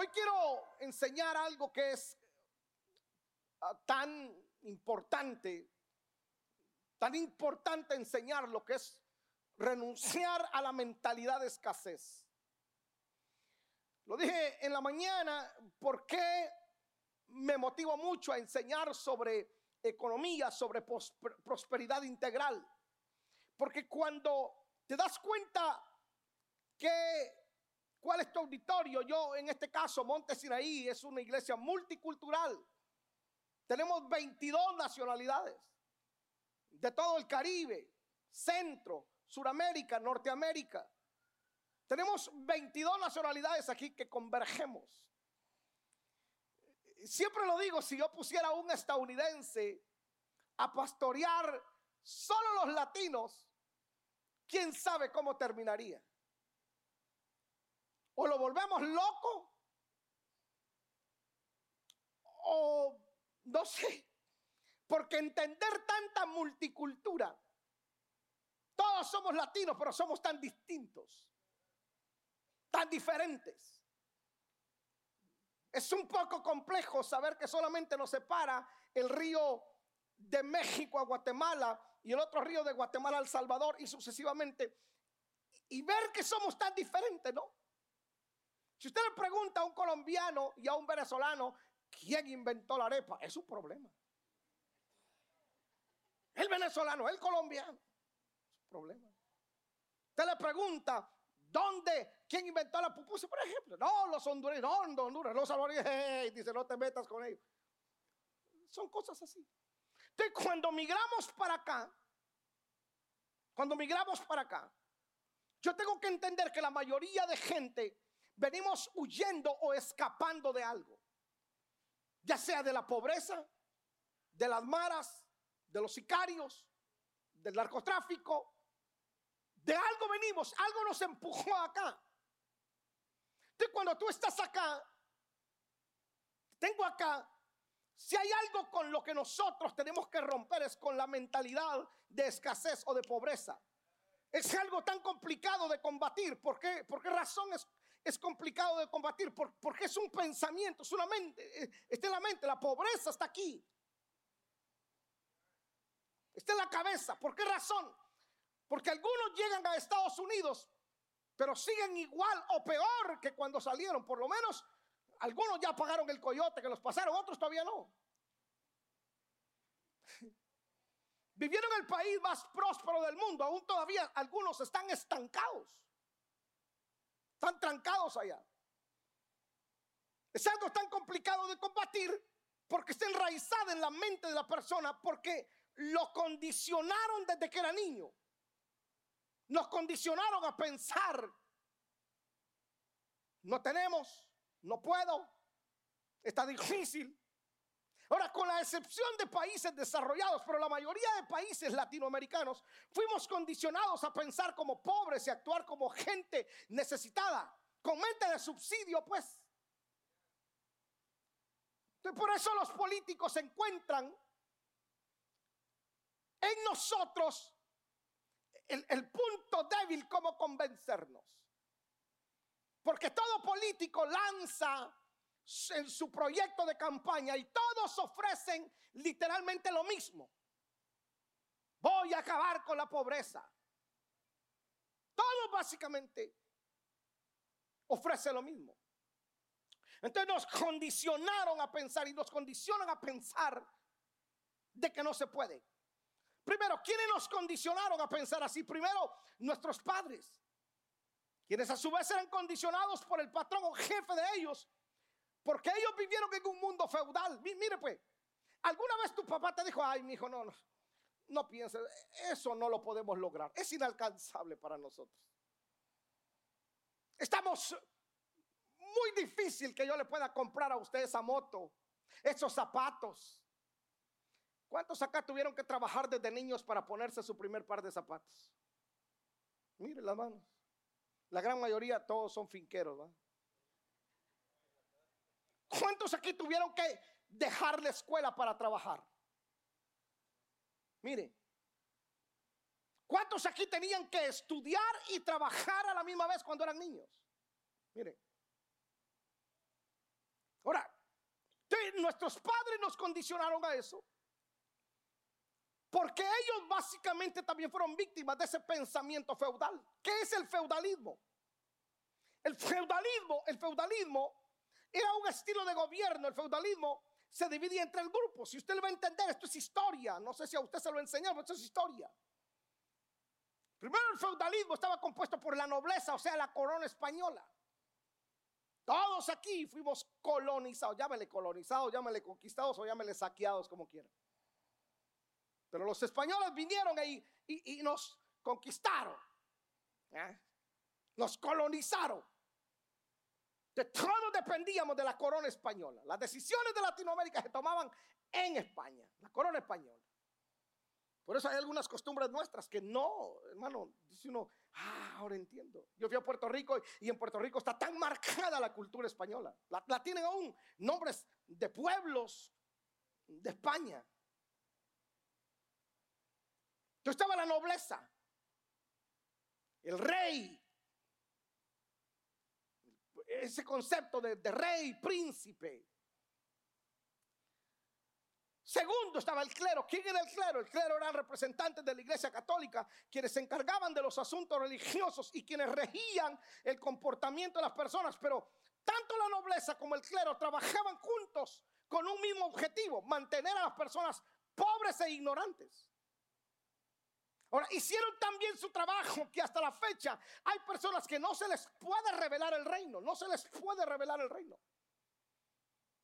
Hoy quiero enseñar algo que es ah, tan importante, tan importante enseñar lo que es renunciar a la mentalidad de escasez. Lo dije en la mañana, porque me motivo mucho a enseñar sobre economía, sobre prosperidad integral? Porque cuando te das cuenta que cuál es tu auditorio, yo en este caso Monte Sinaí es una iglesia multicultural. Tenemos 22 nacionalidades de todo el Caribe, Centro, Suramérica, Norteamérica. Tenemos 22 nacionalidades aquí que convergemos. Siempre lo digo, si yo pusiera a un estadounidense a pastorear solo los latinos, ¿quién sabe cómo terminaría? O lo volvemos loco, o no sé, porque entender tanta multicultura, todos somos latinos, pero somos tan distintos tan diferentes. Es un poco complejo saber que solamente nos separa el río de México a Guatemala y el otro río de Guatemala al Salvador y sucesivamente. Y ver que somos tan diferentes, ¿no? Si usted le pregunta a un colombiano y a un venezolano quién inventó la arepa, es un problema. El venezolano, el colombiano, es un problema. Usted le pregunta ¿Dónde? ¿Quién inventó la pupusa, por ejemplo? No, los hondureños, no, Honduras, los salvadoreños, dice, no te metas con ellos. Son cosas así. Entonces, cuando migramos para acá, cuando migramos para acá, yo tengo que entender que la mayoría de gente venimos huyendo o escapando de algo. Ya sea de la pobreza, de las maras, de los sicarios, del narcotráfico, de algo venimos, algo nos empujó acá. Entonces cuando tú estás acá, tengo acá, si hay algo con lo que nosotros tenemos que romper es con la mentalidad de escasez o de pobreza. Es algo tan complicado de combatir. ¿Por qué, ¿Por qué razón es, es complicado de combatir? porque es un pensamiento, es una mente, eh, está en la mente, la pobreza está aquí. Está en la cabeza. ¿Por qué razón? Porque algunos llegan a Estados Unidos, pero siguen igual o peor que cuando salieron. Por lo menos algunos ya pagaron el coyote que los pasaron, otros todavía no. Vivieron el país más próspero del mundo, aún todavía algunos están estancados. Están trancados allá. Es algo tan complicado de combatir porque está enraizado en la mente de la persona, porque lo condicionaron desde que era niño. Nos condicionaron a pensar, no tenemos, no puedo, está difícil. Ahora, con la excepción de países desarrollados, pero la mayoría de países latinoamericanos, fuimos condicionados a pensar como pobres y actuar como gente necesitada, con mente de subsidio, pues. por eso los políticos encuentran en nosotros el, punto débil como convencernos. Porque todo político lanza en su proyecto de campaña y todos ofrecen literalmente lo mismo. Voy a acabar con la pobreza. Todo básicamente ofrece lo mismo. Entonces nos condicionaron a pensar y nos condicionan a pensar de que no se puede. Primero, ¿quiénes nos condicionaron a pensar así? Primero, nuestros padres, quienes a su vez eran condicionados por el patrón o jefe de ellos, porque ellos vivieron en un mundo feudal. Mire pues, ¿alguna vez tu papá te dijo, ay, mi hijo, no, no, no pienses, eso no lo podemos lograr, es inalcanzable para nosotros? Estamos muy difícil que yo le pueda comprar a usted esa moto, esos zapatos, ¿Cuántos acá tuvieron que trabajar desde niños para ponerse su primer par de zapatos? Mire las manos. La gran mayoría todos son finqueros. ¿va? ¿Cuántos aquí tuvieron que dejar la escuela para trabajar? Mire. ¿Cuántos aquí tenían que estudiar y trabajar a la misma vez cuando eran niños? Mire. Ahora, nuestros padres nos condicionaron a eso. Porque ellos básicamente también fueron víctimas de ese pensamiento feudal. ¿Qué es el feudalismo? El feudalismo, el feudalismo era un estilo de gobierno. El feudalismo se dividía entre el grupo. Si usted lo va a entender, esto es historia. No sé si a usted se lo enseñó, pero esto es historia. Primero el feudalismo estaba compuesto por la nobleza, o sea, la corona española. Todos aquí fuimos colonizados, llámele colonizados, llámele conquistados o llámele saqueados, como quieran. Pero los españoles vinieron y, nos conquistaron. ¿eh? Nos colonizaron. De todos dependíamos de la corona española. Las decisiones de Latinoamérica se tomaban en España, la corona española. Por eso hay algunas costumbres nuestras que no, hermano, dice uno, ah, ahora entiendo. Yo fui a Puerto Rico y en Puerto Rico está tan marcada la cultura española. La, la tienen aún nombres de pueblos de España. Entonces estaba la nobleza, el rey, ese concepto de, rey, príncipe, Segundo estaba el clero. ¿Quién era el clero? El clero eran representantes de la iglesia católica, quienes se encargaban de los asuntos religiosos y quienes regían el comportamiento de las personas. Pero tanto la nobleza como el clero trabajaban juntos con un mismo objetivo, mantener a las personas pobres e ignorantes. Ahora, hicieron también su trabajo que hasta la fecha hay personas que no se les puede revelar el reino, no se les puede revelar el reino.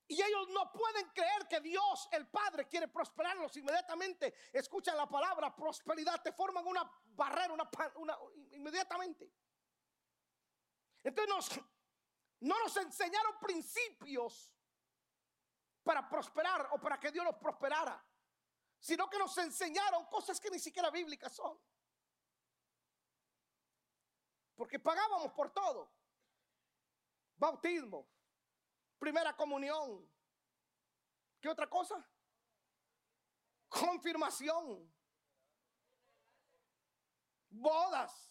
Y ellos no pueden creer que Dios, el Padre, quiere prosperarlos inmediatamente. Escuchan la palabra prosperidad, te forman una barrera, una, inmediatamente. Entonces no nos enseñaron principios para prosperar o para que Dios nos prosperara, sino que nos enseñaron cosas que ni siquiera bíblicas son. Porque pagábamos por todo. Bautismo, primera comunión. ¿Qué otra cosa? Confirmación. Bodas.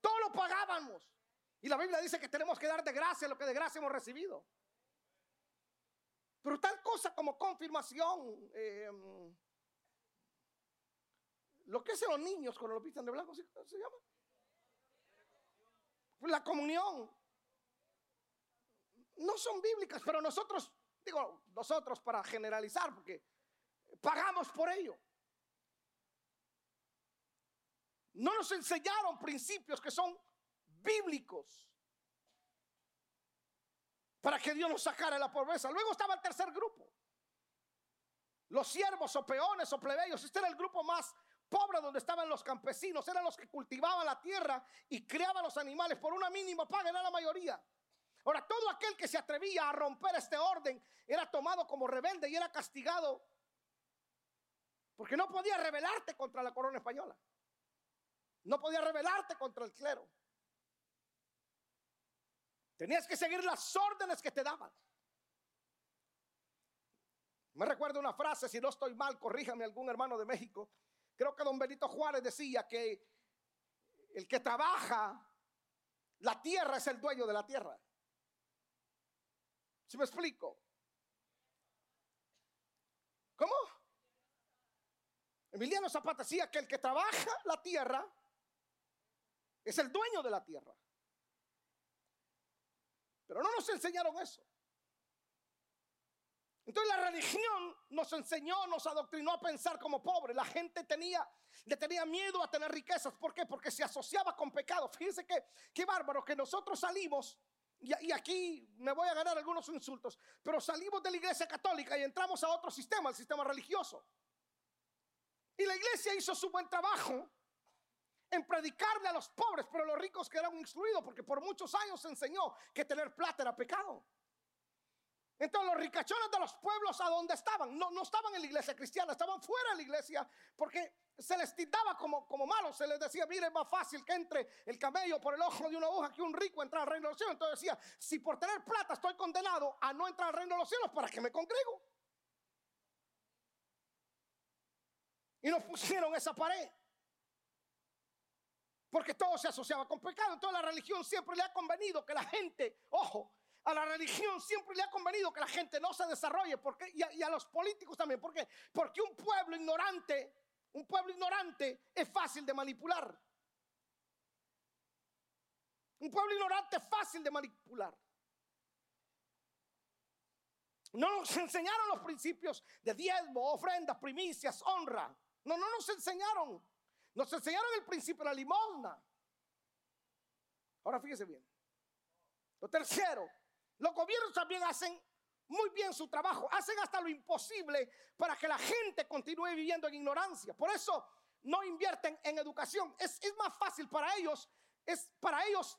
Todo lo pagábamos. Y la Biblia dice que tenemos que dar de gracia lo que de gracia hemos recibido. Pero tal cosa como confirmación, em, lo que hacen los niños cuando lo pintan de blanco, ¿se, se llama? La comunión no son bíblicas, pero nosotros, digo, nosotros para generalizar, porque pagamos por ello. No nos enseñaron principios que son bíblicos para que Dios nos sacara de la pobreza. Luego estaba el tercer grupo. Los siervos o peones o plebeyos. Este era el grupo más pobre donde estaban los campesinos. Eran los que cultivaban la tierra y criaban los animales por una mínima paga, era la mayoría. Ahora, todo aquel que se atrevía a romper este orden era tomado como rebelde y era castigado porque no podía rebelarte contra la corona española. No podía rebelarte contra el clero. Tenías que seguir las órdenes que te daban. Me recuerdo una frase, si no estoy mal, corríjame algún hermano de México. Creo que don Benito Juárez decía que el que trabaja la tierra es el dueño de la tierra. ¿Si me explico? ¿Cómo? Emiliano Zapata decía que el que trabaja la tierra es el dueño de la tierra. Pero no nos enseñaron eso. Entonces la religión nos enseñó, nos adoctrinó a pensar como pobre. La gente tenía, tenía miedo a tener riquezas. ¿Por qué? Porque se asociaba con pecado. Fíjense que qué bárbaro que nosotros salimos y, aquí me voy a ganar algunos insultos, pero salimos de la iglesia católica y entramos a otro sistema, el sistema religioso. Y la iglesia hizo su buen trabajo en predicarle a los pobres, pero los ricos quedaron excluidos porque por muchos años se enseñó que tener plata era pecado. Entonces los ricachones de los pueblos a donde estaban, no, no estaban en la iglesia cristiana, estaban fuera de la iglesia porque se les titaba como, como malos. Se les decía, mire, es más fácil que entre el camello por el ojo de una aguja que un rico entrar al reino de los cielos. Entonces decía, si por tener plata estoy condenado a no entrar al reino de los cielos, ¿para que me congrego? Y nos pusieron esa pared. Porque todo se asociaba con pecado. Entonces la religión siempre le ha convenido que la gente, ojo, a la religión siempre le ha convenido que la gente no se desarrolle porque, y, a, y a los políticos también. ¿Por qué? Porque un pueblo ignorante, un pueblo ignorante es fácil de manipular. Un pueblo ignorante es fácil de manipular. No nos enseñaron los principios de diezmo, ofrendas, primicias, honra. No, no nos enseñaron. Nos enseñaron el principio de la limosna. Ahora fíjese bien. Lo tercero, los gobiernos también hacen muy bien su trabajo, hacen hasta lo imposible para que la gente continúe viviendo en ignorancia. Por eso no invierten en educación. Es, más fácil para ellos, es para ellos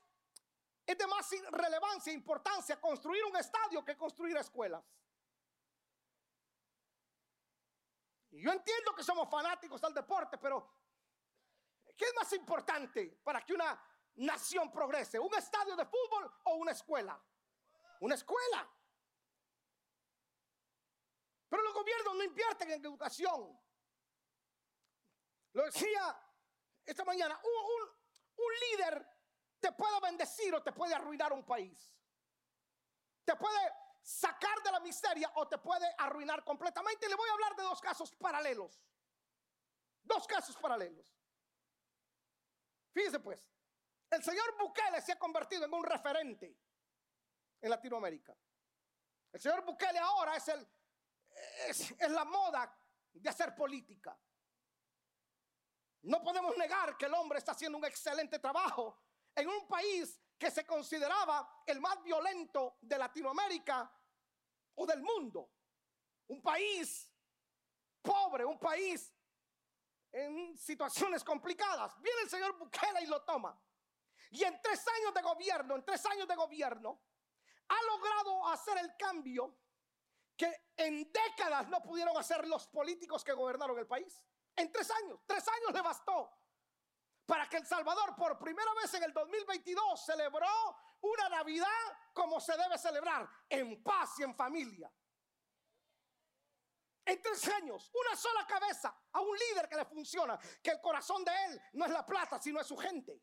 es de más relevancia e importancia construir un estadio que construir escuelas. Y yo entiendo que somos fanáticos del deporte, pero ¿qué es más importante para que una nación progrese? ¿Un estadio de fútbol o una escuela? Una escuela. Pero los gobiernos no invierten en educación. Lo decía esta mañana, un, líder te puede bendecir o te puede arruinar un país. Te puede sacar de la miseria o te puede arruinar completamente. Le voy a hablar de dos casos paralelos. Dos casos paralelos. Fíjese pues, el señor Bukele se ha convertido en un referente en Latinoamérica. El señor Bukele ahora es, el, es, la moda de hacer política. No podemos negar que el hombre está haciendo un excelente trabajo en un país que se consideraba el más violento de Latinoamérica o del mundo. Un país pobre, un país en situaciones complicadas. Viene el señor Bukele y lo toma. Y en tres años de gobierno, en tres años de gobierno, ha logrado hacer el cambio que en décadas no pudieron hacer los políticos que gobernaron el país. En tres años, tres años le bastó para que El Salvador por primera vez en el 2022 celebró una Navidad como se debe celebrar, en paz y en familia. En tres años, una sola cabeza a un líder que le funciona, que el corazón de él no es la plata, sino es su gente.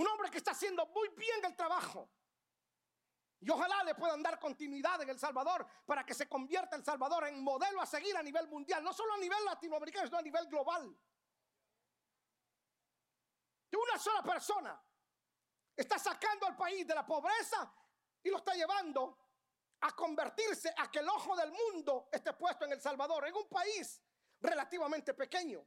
Un hombre que está haciendo muy bien el trabajo. Y ojalá le puedan dar continuidad en El Salvador para que se convierta El Salvador en modelo a seguir a nivel mundial, no solo a nivel latinoamericano, sino a nivel global de una sola persona está sacando al país de la pobreza y lo está llevando a convertirse a que el ojo del mundo esté puesto en El Salvador, en un país relativamente pequeño,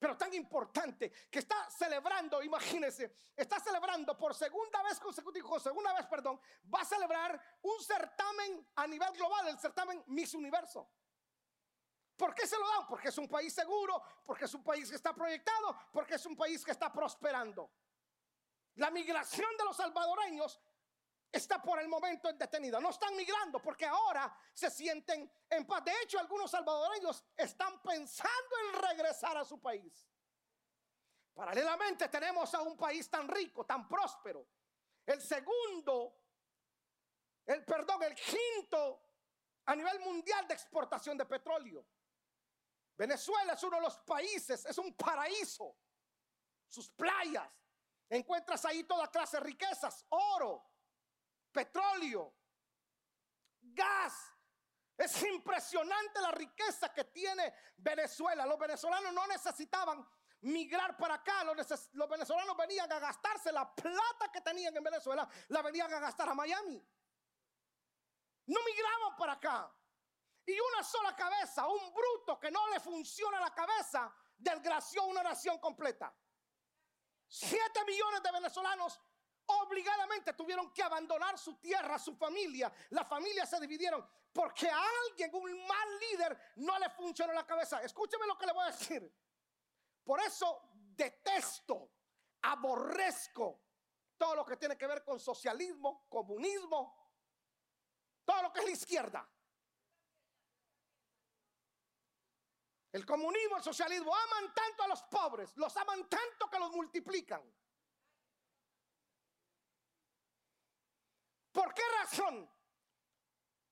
pero tan importante que está celebrando, imagínense, está celebrando por segunda vez consecutiva, segunda vez, perdón, va a celebrar un certamen a nivel global, el certamen Miss Universo. ¿Por qué se lo dan? Porque es un país seguro, porque es un país que está proyectado, porque es un país que está prosperando. La migración de los salvadoreños está por el momento detenida. No están migrando porque ahora se sienten en paz. De hecho, algunos salvadoreños están pensando en regresar a su país. Paralelamente tenemos a un país tan rico, tan próspero. El segundo, el perdón, el quinto a nivel mundial de exportación de petróleo. Venezuela es uno de los países, es un paraíso. Sus playas, encuentras ahí toda clase de riquezas, oro, petróleo, gas. Es impresionante la riqueza que tiene Venezuela. Los venezolanos no necesitaban migrar para acá. Los, venezolanos venían a gastarse la plata que tenían en Venezuela, la venían a gastar a Miami. No migraban para acá. Y una sola cabeza, un bruto que no le funciona la cabeza, desgració una nación completa. Siete millones de venezolanos obligadamente tuvieron que abandonar su tierra, su familia. Las familias se dividieron porque a alguien, un mal líder, no le funcionó la cabeza. Escúcheme lo que le voy a decir. Por eso detesto, aborrezco todo lo que tiene que ver con socialismo, comunismo, todo lo que es la izquierda. El comunismo, el socialismo aman tanto a los pobres, los aman tanto que los multiplican. ¿Por qué razón?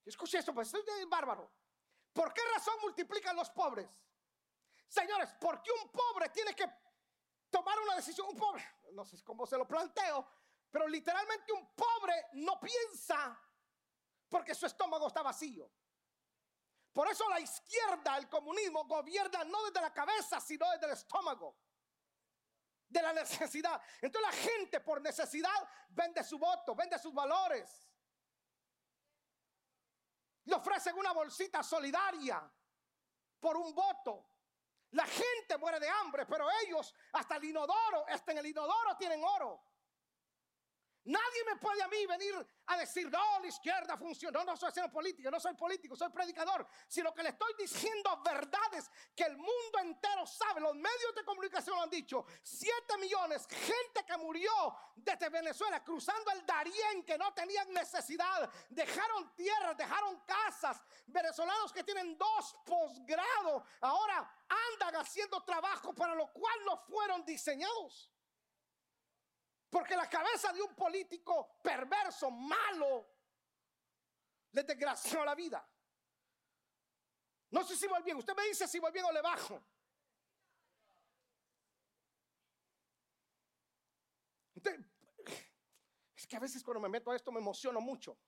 Escuche esto, pues es bárbaro. ¿Por qué razón multiplican los pobres? Señores, porque un pobre tiene que tomar una decisión, un pobre, no sé cómo se lo planteo, Pero literalmente un pobre no piensa porque su estómago está vacío. Por eso la izquierda, el comunismo, gobierna no desde la cabeza, sino desde el estómago. De la necesidad. Entonces la gente por necesidad vende su voto, vende sus valores. Le ofrecen una bolsita solidaria por un voto. La gente muere de hambre, pero ellos hasta el inodoro, hasta en el inodoro tienen oro. Nadie me puede a mí venir a decir, no, la izquierda funciona. No, no soy haciendo política, no soy político, soy predicador. Sino que le estoy diciendo verdades que el mundo entero sabe. Los medios de comunicación lo han dicho. Siete millones, gente que murió desde Venezuela cruzando el Darién, que no tenían necesidad. Dejaron tierras, dejaron casas. Venezolanos que tienen dos posgrados. Ahora andan haciendo trabajo para lo cual no fueron diseñados. Porque la cabeza de un político perverso, malo, le desgració la vida. No sé si voy bien. Usted me dice si voy bien o le bajo. es que a veces cuando me meto a esto me emociono mucho.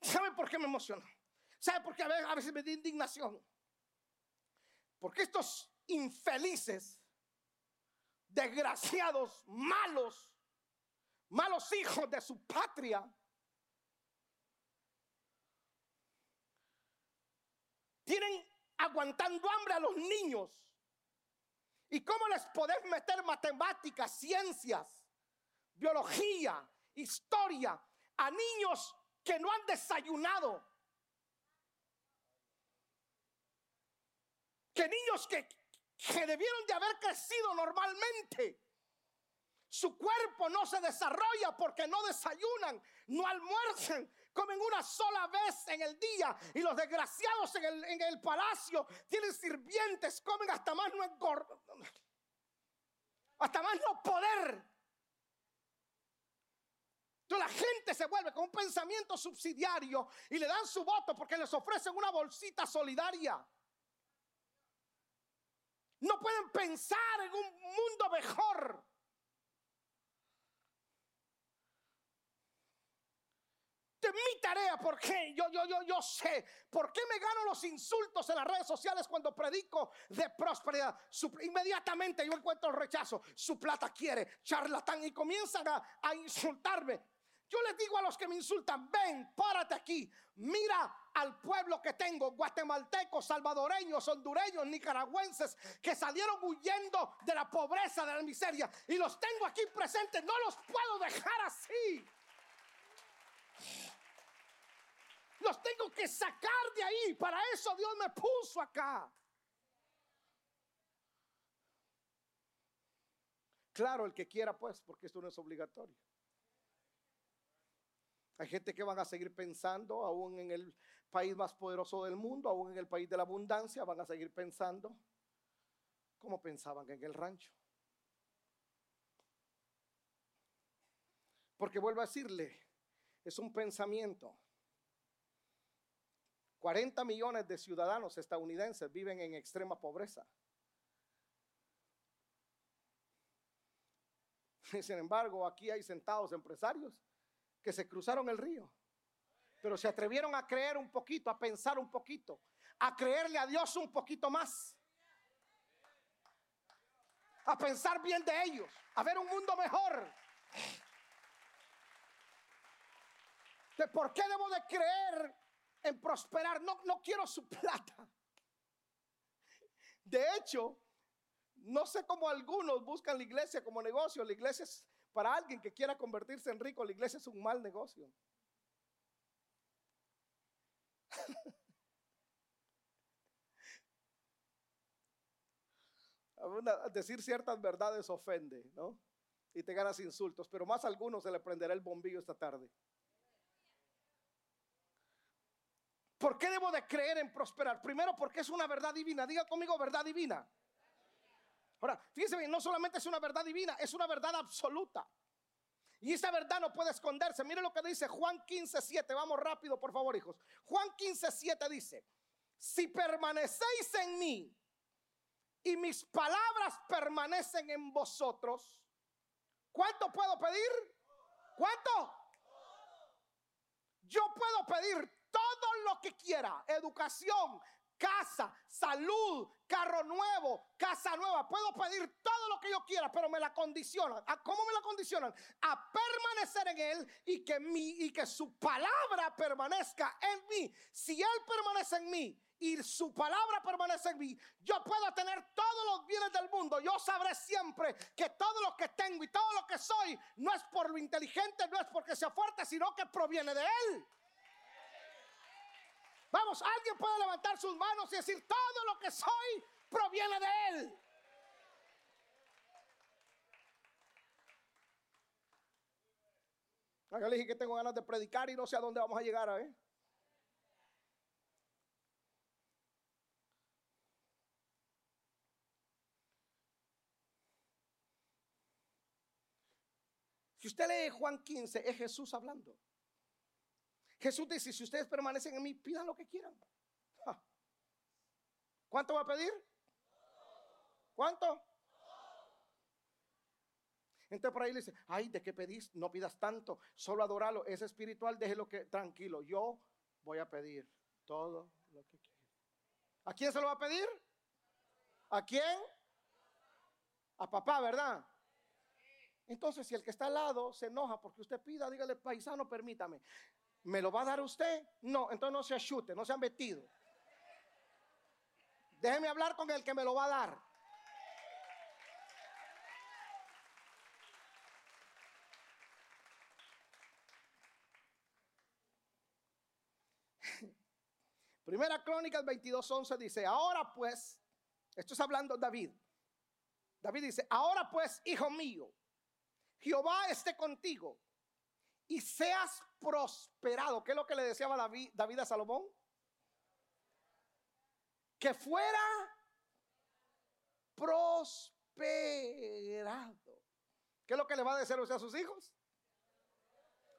¿Sabe por qué me emociono? ¿Sabe por qué a veces me da indignación? Porque estos infelices desgraciados, malos, malos hijos de su patria. Tienen aguantando hambre a los niños. ¿Y cómo les podés meter matemáticas, ciencias, biología, historia a niños que no han desayunado? Que niños que, que debieron de haber crecido normalmente. Su cuerpo no se desarrolla porque no desayunan, no almuerzan, comen una sola vez en el día. Y los desgraciados en el, palacio tienen sirvientes, comen hasta más no hasta más no poder. Entonces la gente se vuelve con un pensamiento subsidiario y le dan su voto porque les ofrecen una bolsita solidaria. No pueden pensar en un mundo mejor. De mi tarea, porque yo, yo, yo, yo sé por qué me gano los insultos en las redes sociales cuando predico de prosperidad. inmediatamente yo encuentro el rechazo. Su plata quiere, charlatán, y comienzan a, a insultarme. Yo les digo a los que me insultan, ven, párate aquí, mira al pueblo que tengo, guatemaltecos, salvadoreños, hondureños, nicaragüenses, que salieron huyendo de la pobreza, de la miseria, y los tengo aquí presentes, no los puedo dejar así. Los tengo que sacar de ahí, para eso Dios me puso acá. Claro, el que quiera, pues, porque esto no es obligatorio. Hay gente que van a seguir pensando, aún en el país más poderoso del mundo, aún en el país de la abundancia, van a seguir pensando como pensaban en el rancho. Porque vuelvo a decirle, es un pensamiento. 40 millones de ciudadanos estadounidenses viven en extrema pobreza. sin embargo, aquí hay sentados empresarios que se cruzaron el río. Pero se atrevieron a creer un poquito, a pensar un poquito, a creerle a Dios un poquito más. A pensar bien de ellos, a ver un mundo mejor. ¿De por qué debo de creer en prosperar? No, no quiero su plata. De hecho, no sé cómo algunos buscan la iglesia como negocio. La iglesia es para alguien que quiera convertirse en rico, la iglesia es un mal negocio. decir ciertas verdades ofende, ¿no? Y te ganas insultos, pero más a algunos se le prenderá el bombillo esta tarde. ¿Por qué debo de creer en prosperar? Primero porque es una verdad divina. Diga conmigo verdad divina. Fíjense bien, no solamente es una verdad divina, es una verdad absoluta. Y esa verdad no puede esconderse. Mire lo que dice Juan 15, 7. Vamos rápido, por favor, hijos. Juan 15, 7 dice, si permanecéis en mí y mis palabras permanecen en vosotros, ¿Cuánto puedo pedir? ¿Cuánto? Yo puedo pedir todo lo que quiera. Educación, casa, salud, carro nuevo, casa nueva. Puedo pedir todo lo que yo quiera, pero me la condicionan. ¿A cómo me la condicionan? A permanecer en Él y que, mi, y que su palabra permanezca en mí. Si Él permanece en mí y su palabra permanece en mí, yo puedo tener todos los bienes del mundo. Yo sabré siempre que todo lo que tengo y todo lo que soy no es por lo inteligente, no es porque sea fuerte, sino que proviene de Él. Vamos, alguien puede levantar sus manos y decir, todo lo que soy proviene de Él. Hágale que tengo ganas de predicar y no sé a dónde vamos a llegar, ¿eh? Si usted lee Juan 15, es Jesús hablando. Jesús dice, si ustedes permanecen en mí, pidan lo que quieran. ¿Cuánto va a pedir? ¿Cuánto? Entonces por ahí le dice, ay, ¿de qué pedís? No pidas tanto, solo adoralo. Es espiritual, déjelo que tranquilo. Yo voy a pedir todo lo que quiera. ¿A quién se lo va a pedir? ¿A quién? A papá, ¿verdad? Entonces, si el que está al lado se enoja porque usted pida, dígale, paisano, permítame. ¿Me lo va a dar usted? No, entonces no se achute, no se han metido. Déjeme hablar con el que me lo va a dar. Primera Crónicas 22:11 dice, ahora pues, esto es hablando David. David dice, ahora pues, hijo mío, Jehová esté contigo y seas prosperado. ¿Qué es lo que le deseaba David, David a Salomón? Que fuera prosperado. ¿Qué es lo que le va a decir usted a sus hijos?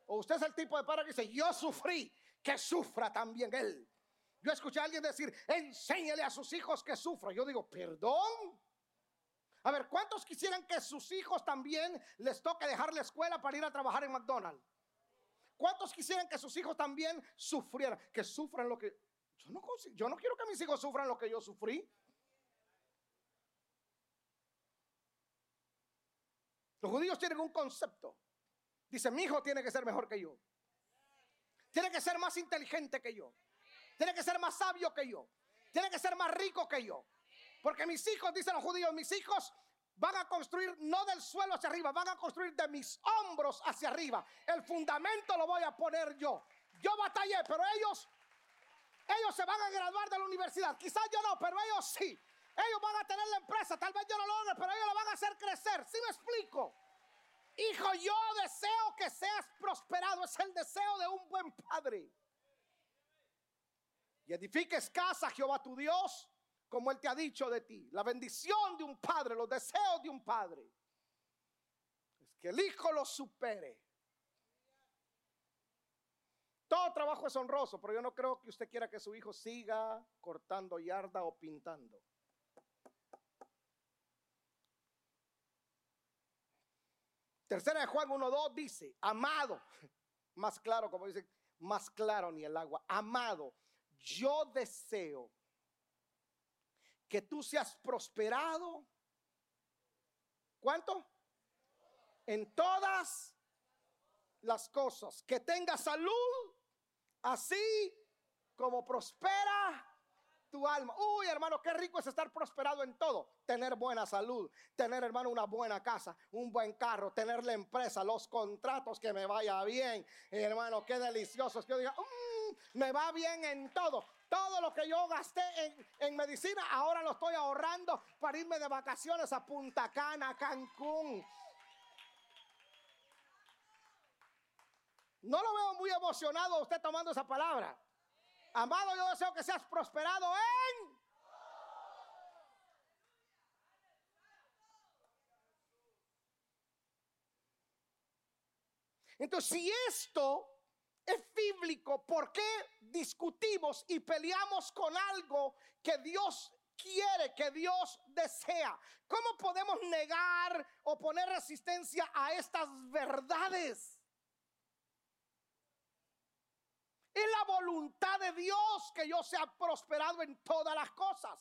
O usted es el tipo de padre que dice, yo sufrí, que sufra también él. Yo escuché a alguien decir, enséñele a sus hijos que sufra. Yo digo, perdón. A ver, ¿cuántos quisieran que sus hijos también les toque dejar la escuela para ir a trabajar en McDonald's? ¿Cuántos quisieran que sus hijos también sufrieran? Que sufran lo que... Yo no, yo no quiero que mis hijos sufran lo que yo sufrí. Los judíos tienen un concepto. Dice, mi hijo tiene que ser mejor que yo. Tiene que ser más inteligente que yo. Tiene que ser más sabio que yo. Tiene que ser más rico que yo. Porque mis hijos, dicen los judíos, mis hijos van a construir no del suelo hacia arriba, van a construir de mis hombros hacia arriba. El fundamento lo voy a poner yo. Yo batallé, pero ellos, ellos se van a graduar de la universidad. Quizás yo no, pero ellos sí. Ellos van a tener la empresa, tal vez yo no lo logre, pero ellos la van a hacer crecer. ¿Sí me explico? Hijo, yo deseo que seas prosperado. Es el deseo de un buen padre. Y edifiques casa, Jehová tu Dios como Él te ha dicho de ti. La bendición de un padre, los deseos de un padre, es que el hijo lo supere. Todo trabajo es honroso, pero yo no creo que usted quiera que su hijo siga cortando yarda o pintando. Tercera de Juan 1.2 dice, amado, más claro, como dice, más claro ni el agua, amado, yo deseo que tú seas prosperado. ¿Cuánto? En todas las cosas. Que tengas salud, así como prospera tu alma. Uy, hermano, qué rico es estar prosperado en todo. Tener buena salud, tener, hermano, una buena casa, un buen carro, tener la empresa, los contratos, que me vaya bien. Hermano, qué delicioso. Es que yo diga, mm, me va bien en todo. Todo lo que yo gasté en, medicina, ahora lo estoy ahorrando para irme de vacaciones a Punta Cana, Cancún. No lo veo muy emocionado usted tomando esa palabra. Amado, yo deseo que seas prosperado en... Entonces, si esto es bíblico, ¿por qué discutimos y peleamos con algo que Dios quiere, que Dios desea. ¿Cómo podemos negar o poner resistencia a estas verdades? Es la voluntad de Dios que yo sea prosperado en todas las cosas.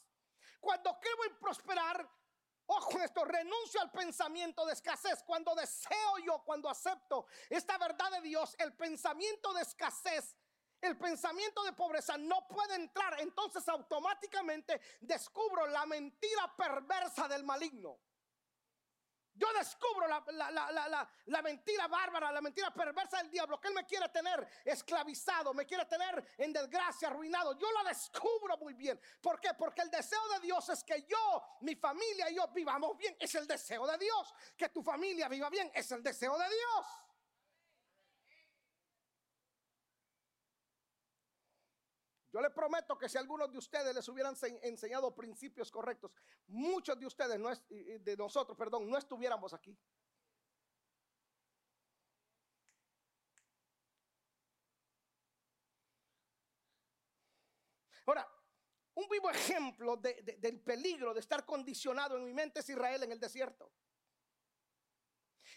Cuando quiero prosperar, Ojo esto, renuncio al pensamiento de escasez. Cuando deseo yo, cuando acepto esta verdad de Dios, el pensamiento de escasez, el pensamiento de pobreza no puede entrar. Entonces automáticamente descubro la mentira perversa del maligno. Yo descubro la, mentira bárbara, la mentira perversa del diablo, que él me quiere tener esclavizado, me quiere tener en desgracia, arruinado. Yo la descubro muy bien. ¿Por qué? Porque el deseo de Dios es que yo, mi familia y yo vivamos bien. Es el deseo de Dios. Que tu familia viva bien. Es el deseo de Dios. Yo les prometo que si algunos de ustedes les hubieran enseñado principios correctos, muchos de ustedes, de nosotros, perdón, no estuviéramos aquí. Ahora, un vivo ejemplo del peligro de estar condicionado en mi mente es Israel en el desierto.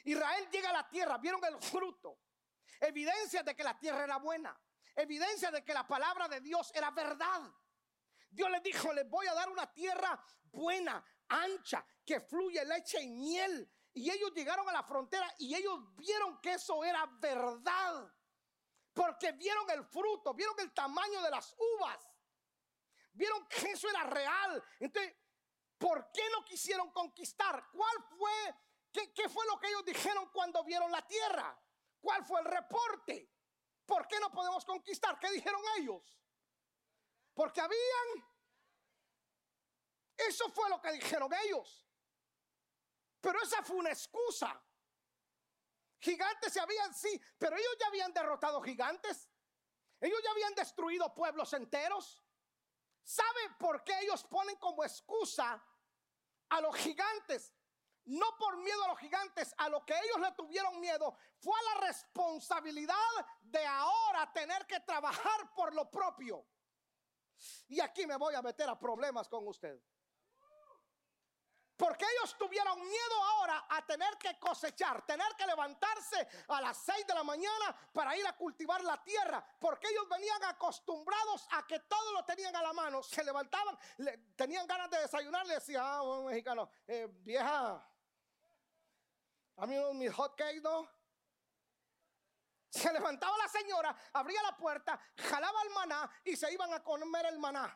Israel llega a la tierra, vieron el fruto, evidencia de que la tierra era buena evidencia de que la palabra de Dios era verdad. Dios les dijo, les voy a dar una tierra buena, ancha, que fluye leche y miel. Y ellos llegaron a la frontera y ellos vieron que eso era verdad. Porque vieron el fruto, vieron el tamaño de las uvas. Vieron que eso era real. Entonces, ¿por qué no quisieron conquistar? ¿Cuál fue, qué, qué fue lo que ellos dijeron cuando vieron la tierra? ¿Cuál fue el reporte? ¿Por qué no podemos conquistar? ¿Qué dijeron ellos? Porque habían... Eso fue lo que dijeron ellos. Pero esa fue una excusa. Gigantes se habían, sí, pero ellos ya habían derrotado gigantes. Ellos ya habían destruido pueblos enteros. ¿Sabe por qué ellos ponen como excusa a los gigantes? No por miedo a los gigantes, a lo que ellos le tuvieron miedo, fue a la responsabilidad de ahora tener que trabajar por lo propio. Y aquí me voy a meter a problemas con usted. Porque ellos tuvieron miedo ahora a tener que cosechar, tener que levantarse a las 6 de la mañana para ir a cultivar la tierra. Porque ellos venían acostumbrados a que todo lo tenían a la mano. Se levantaban, tenían ganas de desayunar. Le decía, ah, un mexicano, eh, vieja, a mí mis hot cakes, ¿no? Se levantaba la señora, abría la puerta, jalaba el maná y se iban a comer el maná.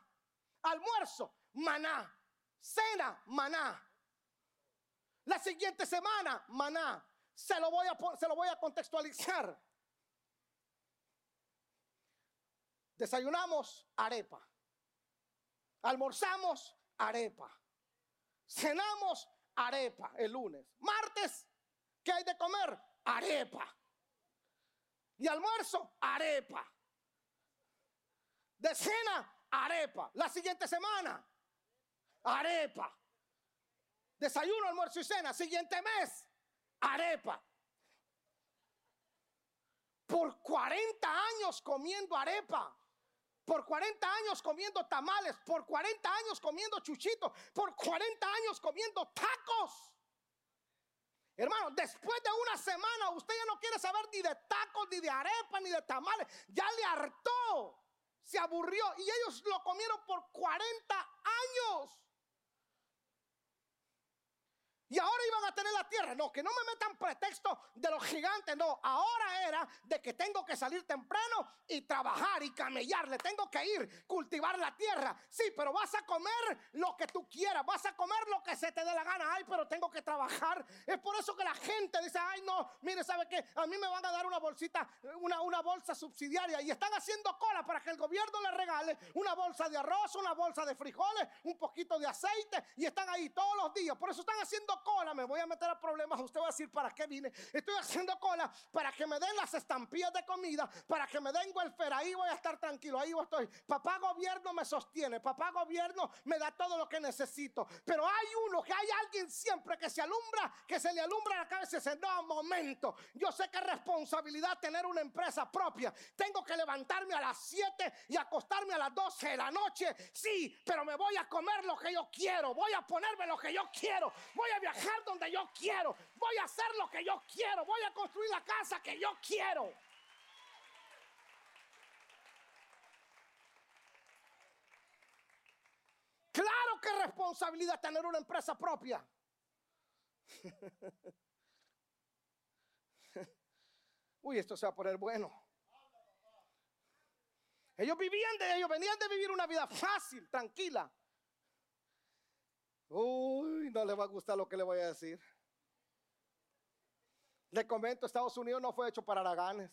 Almuerzo, maná. Cena, maná. La siguiente semana, maná. Se lo voy a, se lo voy a contextualizar. Desayunamos arepa. Almorzamos arepa. Cenamos arepa el lunes. Martes ¿Qué hay de comer? Arepa. Y almuerzo, arepa. De cena, arepa. La siguiente semana, arepa. Desayuno, almuerzo y cena. Siguiente mes, arepa. Por 40 años comiendo arepa. Por 40 años comiendo tamales. Por 40 años comiendo chuchitos. Por 40 años comiendo tacos. Hermano, después de una semana usted ya no quiere saber ni de tacos, ni de arepas, ni de tamales. Ya le hartó. Se aburrió y ellos lo comieron por 40 años. Y ahora iban a tener la tierra. No, que no me metan pretexto de los gigantes. No, ahora era de que tengo que salir temprano y trabajar y camellar. Le tengo que ir, cultivar la tierra. Sí, pero vas a comer lo que tú quieras. Vas a comer lo que se te dé la gana. Ay, pero tengo que trabajar. Es por eso que la gente dice, ay, no, mire, ¿sabe qué? A mí me van a dar una bolsita, una, una bolsa subsidiaria. Y están haciendo cola para que el gobierno le regale una bolsa de arroz, una bolsa de frijoles, un poquito de aceite. Y están ahí todos los días. Por eso están haciendo cola, me voy a meter dar problemas, usted va a decir, ¿para qué vine? Estoy haciendo cola para que me den las estampillas de comida, para que me den welfare, ahí voy a estar tranquilo, ahí estoy. Papá gobierno me sostiene, papá gobierno me da todo lo que necesito. Pero hay uno, que hay alguien siempre que se alumbra, que se le alumbra la cabeza y dice, no, momento, yo sé que es responsabilidad tener una empresa propia. Tengo que levantarme a las 7 y acostarme a las 12 de la noche. Sí, pero me voy a comer lo que yo quiero, voy a ponerme lo que yo quiero, voy a viajar donde yo quiero, voy a hacer lo que yo quiero, voy a construir la casa que yo quiero. Claro que es responsabilidad tener una empresa propia. Uy, esto se va a poner bueno. Ellos vivían de ellos, venían de vivir una vida fácil, tranquila. Uy, no le va a gustar lo que le voy a decir. Le comento, Estados Unidos no fue hecho para haraganes.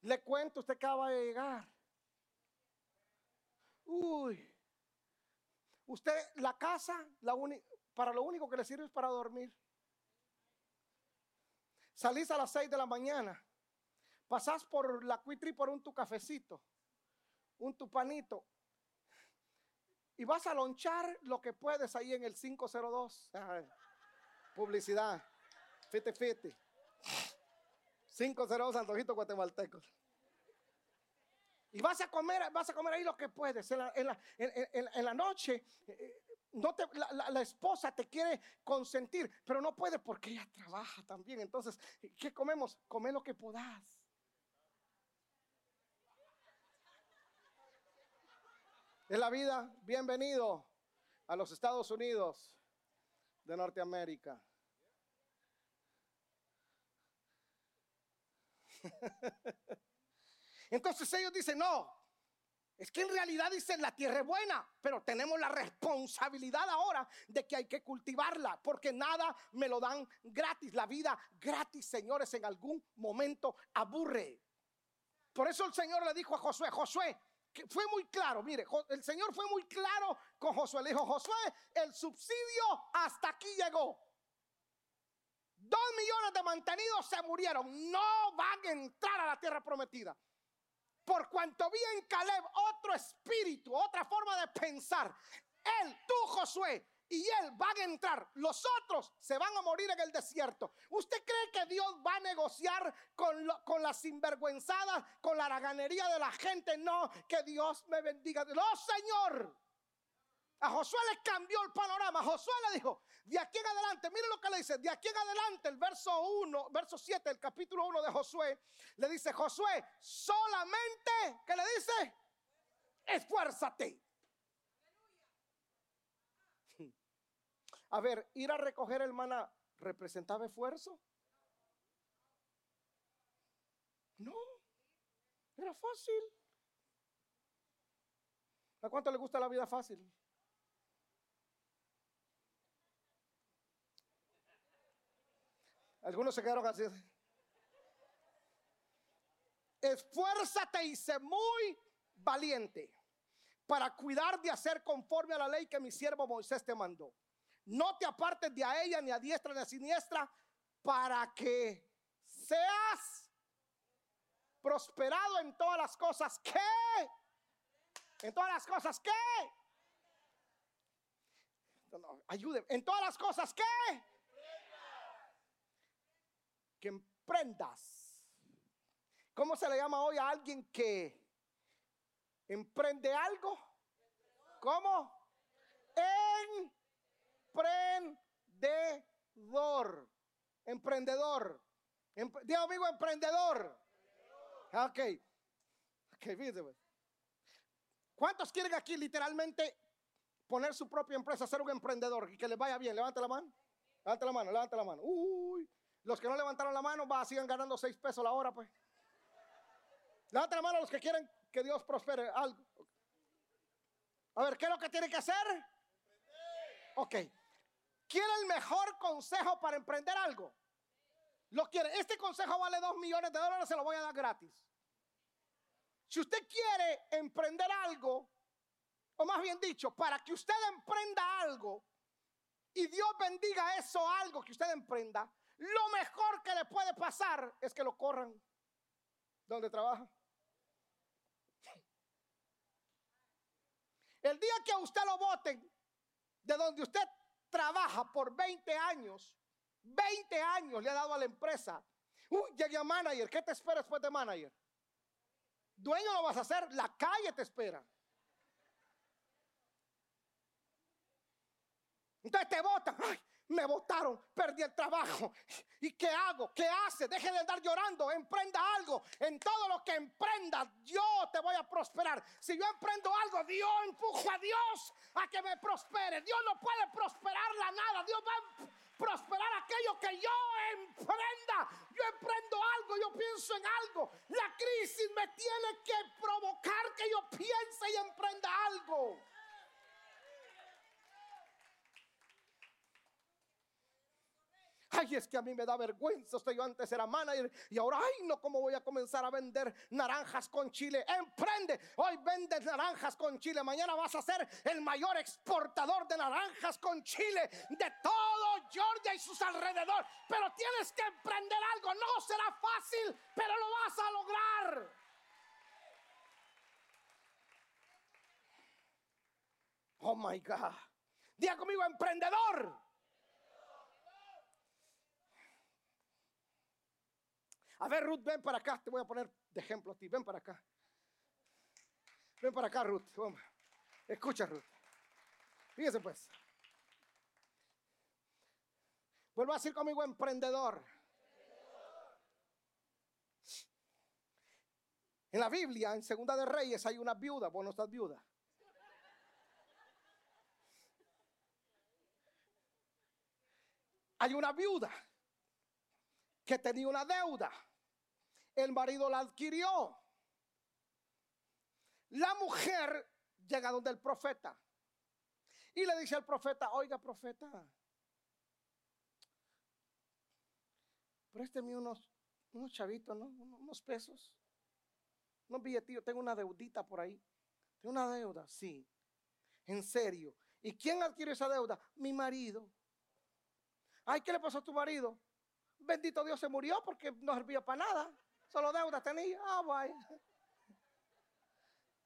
Le cuento, usted acaba de llegar. Uy, usted, la casa, la para lo único que le sirve es para dormir. Salís a las 6 de la mañana, pasás por la cuitri por un tu cafecito, un tu panito, y vas a lonchar lo que puedes ahí en el 502. publicidad, fite fite. 502 Antojito Guatemaltecos. Y vas a comer, vas a comer ahí lo que puedes. En la, noche, eh, no te, la, esposa te quiere consentir, pero no puede porque ella trabaja también. Entonces, ¿qué comemos? Come lo que podás. En la vida, bienvenido a los Estados Unidos de Norteamérica. Entonces ellos dicen, no, es que en realidad dicen la tierra es buena, pero tenemos la responsabilidad ahora de que hay que cultivarla, porque nada me lo dan gratis. La vida gratis, señores, en algún momento aburre. Por eso el Señor le dijo a Josué, Josué, fue muy claro, mire, el Señor fue muy claro con Josué. Le dijo, Josué, el subsidio hasta aquí llegó. Dos millones de mantenidos se murieron. No van a entrar a la tierra prometida. Por cuanto vi en Caleb otro espíritu, otra forma de pensar. Él, tú Josué, y él van a entrar. Los otros se van a morir en el desierto. ¿Usted cree que Dios va a negociar con, con la sinvergüenzada, con la haraganería de la gente? No, que Dios me bendiga. No, Señor. A Josué le cambió el panorama. Josué le dijo, de aquí en adelante, mire lo que le dice, de aquí en adelante, el verso 1, verso 7, el capítulo 1 de Josué, le dice, Josué, solamente, ¿qué le dice? Esfuérzate. A ver, ir a recoger el maná, ¿representaba esfuerzo? No, era fácil. ¿A cuánto le gusta la vida fácil? Algunos se quedaron así. Esfuérzate y sé muy valiente para cuidar de hacer conforme a la ley que mi siervo Moisés te mandó. No te apartes de a ella ni a diestra ni a siniestra para que seas prosperado en todas las cosas que en todas las cosas que ayude en todas las cosas que que emprendas. ¿Cómo se le llama hoy a alguien que emprende algo? ¿Cómo? Emprendedor. Emprendedor. Dios amigo, emprendedor. Ok. Ok, pues. ¿Cuántos quieren aquí literalmente poner su propia empresa, ser un emprendedor y que les vaya bien? Levanta la mano. Levanta la mano, levanta la mano. Uy, los que no levantaron la mano, va, sigan ganando seis pesos la hora, pues. Levanta la mano los que quieren que Dios prospere algo. A ver, ¿qué es lo que tiene que hacer? Ok. ¿Quiere el mejor consejo para emprender algo? Lo quiere. Este consejo vale dos millones de dólares, se lo voy a dar gratis. Si usted quiere emprender algo, o más bien dicho, para que usted emprenda algo, y Dios bendiga eso algo que usted emprenda, lo mejor que le puede pasar es que lo corran donde trabaja. El día que usted lo voten de donde usted trabaja por 20 años, 20 años le ha dado a la empresa. Uy, llegué a manager. ¿Qué te espera después de manager? Dueño lo vas a hacer, la calle te espera. Entonces te votan. Ay, me votaron, perdí el trabajo. ¿Y qué hago? ¿Qué hace? Deje de andar llorando, emprenda algo. En todo lo que emprenda, yo te voy a prosperar. Si yo emprendo algo, Dios empujo a Dios a que me prospere. Dios no puede prosperar la nada. Dios va a prosperar aquello que yo emprenda. Yo emprendo algo, yo pienso en algo. La crisis me tiene que provocar que yo piense y emprenda algo. Ay, es que a mí me da vergüenza. Usted yo antes era manager y ahora, ay, no, ¿cómo voy a comenzar a vender naranjas con chile? Emprende. Hoy vendes naranjas con chile. Mañana vas a ser el mayor exportador de naranjas con chile de todo Georgia y sus alrededores. Pero tienes que emprender algo. No será fácil, pero lo vas a lograr. Oh my God. Diga conmigo, emprendedor. A ver, Ruth, ven para acá. Te voy a poner de ejemplo a ti. Ven para acá. Ven para acá, Ruth. Escucha, Ruth. Fíjese pues. Vuelvo a decir conmigo emprendedor. En la Biblia, en Segunda de Reyes, hay una viuda. Vos no estás viuda. Hay una viuda que tenía una deuda. El marido la adquirió. La mujer llega donde el profeta y le dice al profeta, oiga profeta, présteme unos, unos chavitos, ¿no? unos pesos, unos billetillos, tengo una deudita por ahí. Tengo una deuda, sí, en serio. ¿Y quién adquirió esa deuda? Mi marido. Ay, ¿qué le pasó a tu marido? Bendito Dios se murió porque no servía para nada. Solo deuda tenía. Ah, vaya.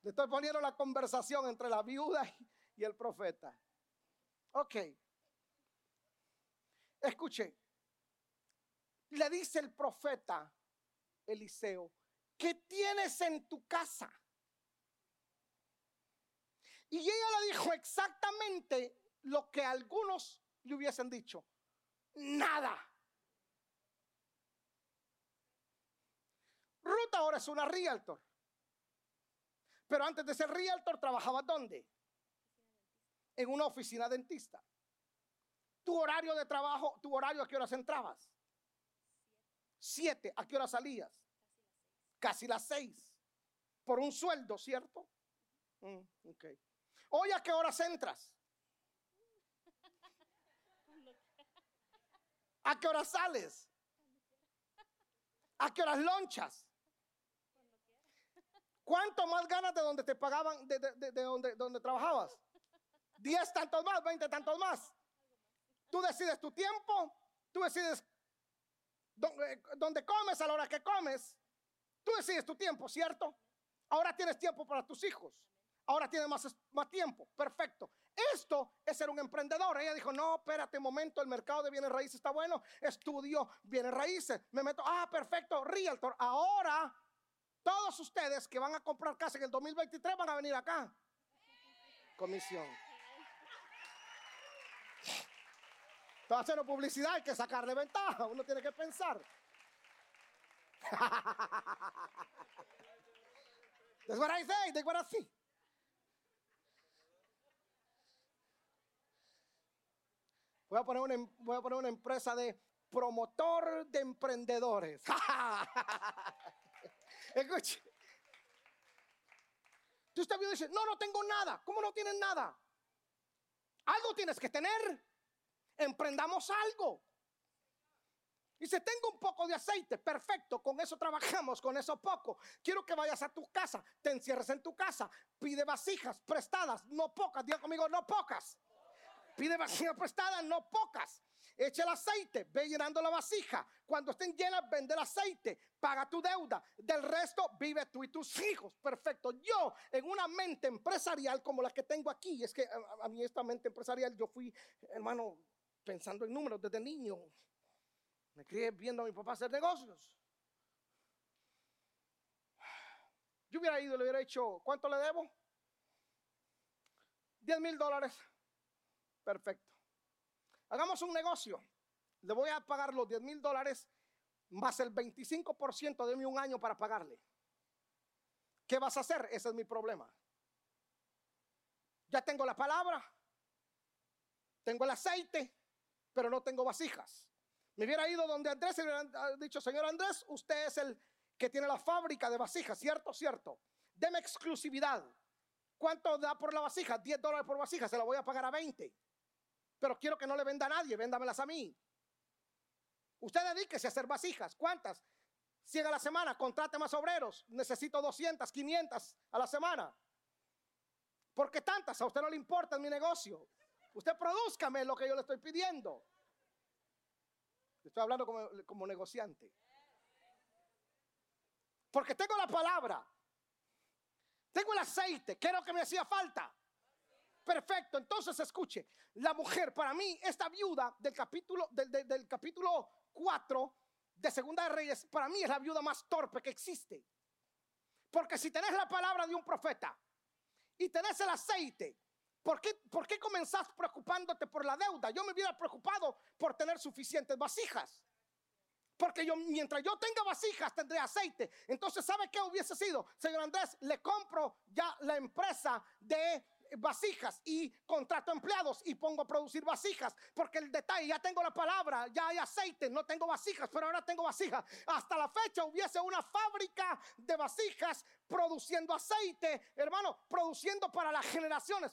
Le estoy poniendo la conversación entre la viuda y el profeta. Ok. Escuche. Le dice el profeta Eliseo, ¿qué tienes en tu casa? Y ella le dijo exactamente lo que algunos le hubiesen dicho. Nada. Ruth ahora es una realtor. Pero antes de ser realtor, trabajaba ¿dónde? En una oficina dentista. Tu horario de trabajo, tu horario a qué horas entrabas? Siete. ¿A qué hora salías? Casi las seis. Por un sueldo, ¿cierto? Mm, Hoy a qué horas entras? ¿A qué horas sales? ¿A qué horas lonchas? ¿Cuánto más ganas de donde te pagaban, de, donde, donde trabajabas? Diez tantos más, veinte tantos más. Tú decides tu tiempo, tú decides dónde, dónde comes, a la hora que comes. Tú decides tu tiempo, ¿cierto? Ahora tienes tiempo para tus hijos. Ahora tienes más, más tiempo. Perfecto. Esto es ser un emprendedor. Ella dijo, no, espérate un momento, el mercado de bienes raíces está bueno. Estudio bienes raíces. Me meto, ah, perfecto, realtor. Ahora todos ustedes que van a comprar casa en el 2023 van a venir acá. Comisión. Todo haciendo publicidad, hay que sacarle ventaja. Uno tiene que pensar. That's what I say, that's what I see. Voy a, poner una, em, voy a poner una empresa de promotor de emprendedores. Escuche. Tú estás viendo y dices, no, no tengo nada. ¿Cómo no tienes nada? Algo tienes que tener. Emprendamos algo. Dice, tengo un poco de aceite, perfecto, con eso trabajamos, con eso poco. Quiero que vayas a tu casa, te encierres en tu casa, pide vasijas prestadas, no pocas, diga conmigo, no pocas Pide vasija prestada, no pocas. Echa el aceite, ve llenando la vasija. Cuando estén llenas, vende el aceite, paga tu deuda. Del resto, vive tú y tus hijos. Perfecto. Yo, en una mente empresarial como la que tengo aquí, es que a, a mí esta mente empresarial, yo fui, hermano, pensando en números desde niño. Me crié viendo a mi papá hacer negocios. Yo hubiera ido y le hubiera dicho, ¿cuánto le debo? 10 mil dólares. Perfecto. Hagamos un negocio. Le voy a pagar los 10 mil dólares más el 25% de mi un año para pagarle. ¿Qué vas a hacer? Ese es mi problema. Ya tengo la palabra, tengo el aceite, pero no tengo vasijas. Me hubiera ido donde Andrés y le hubiera dicho, señor Andrés, usted es el que tiene la fábrica de vasijas, ¿cierto? Cierto. Deme exclusividad. ¿Cuánto da por la vasija? 10 dólares por vasija, se la voy a pagar a 20. Pero quiero que no le venda a nadie, véndamelas a mí. Usted dedíquese a hacer vasijas. ¿Cuántas? 100 a la semana, contrate más obreros. Necesito 200, 500 a la semana. ¿Por qué tantas? A usted no le importa mi negocio. Usted produzcame lo que yo le estoy pidiendo. Estoy hablando como, como negociante. Porque tengo la palabra. Tengo el aceite, que era lo que me hacía falta. Perfecto, entonces escuche, la mujer, para mí, esta viuda del capítulo, del, del, capítulo 4 de Segunda de Reyes, para mí es la viuda más torpe que existe. Porque si tenés la palabra de un profeta y tenés el aceite, ¿por qué, ¿por qué comenzás preocupándote por la deuda? Yo me hubiera preocupado por tener suficientes vasijas. Porque yo, mientras yo tenga vasijas, tendré aceite. Entonces, ¿sabe qué hubiese sido? Señor Andrés, le compro ya la empresa de vasijas y contrato empleados y pongo a producir vasijas. Porque el detalle, ya tengo la palabra, ya hay aceite, no tengo vasijas, pero ahora tengo vasijas. Hasta la fecha hubiese una fábrica de vasijas produciendo aceite, hermano, produciendo para las generaciones.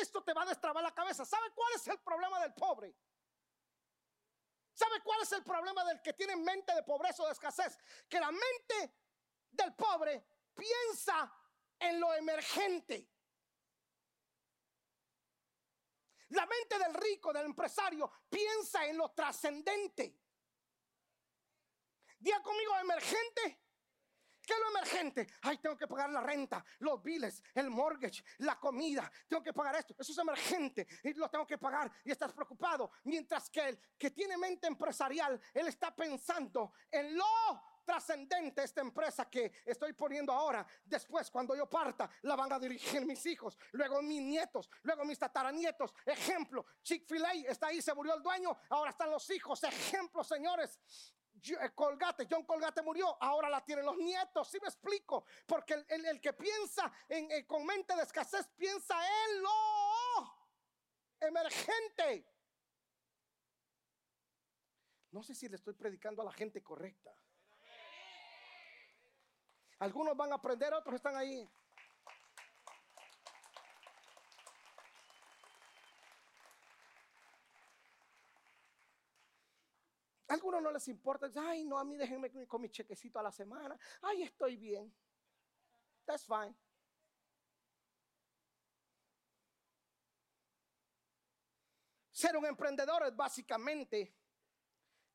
Esto te va a destrabar la cabeza. ¿Sabe cuál es el problema del pobre? ¿Sabe cuál es el problema del que tiene mente de pobreza o de escasez? Que la mente del pobre piensa en lo emergente. La mente del rico, del empresario, piensa en lo trascendente. Día conmigo emergente. ¿Qué es lo emergente? Ay, tengo que pagar la renta, los biles, el mortgage, la comida. Tengo que pagar esto. Eso es emergente y lo tengo que pagar y estás preocupado. Mientras que el que tiene mente empresarial, él está pensando en lo trascendente esta empresa que estoy poniendo ahora. Después, cuando yo parta, la van a dirigir mis hijos, luego mis nietos, luego mis tataranietos. Ejemplo, Chick-fil-A está ahí, se murió el dueño, ahora están los hijos. Ejemplo, señores. Eh, Colgate, John Colgate murió, ahora la tienen los nietos, si me explico? Porque el, que piensa en, en, con mente de escasez piensa en lo emergente. No sé si le estoy predicando a la gente correcta. Algunos van a aprender, otros están ahí. algunos no les importa. Ay, no, a mí déjenme con mi chequecito a la semana. Ay, estoy bien. That's fine. Ser un emprendedor es básicamente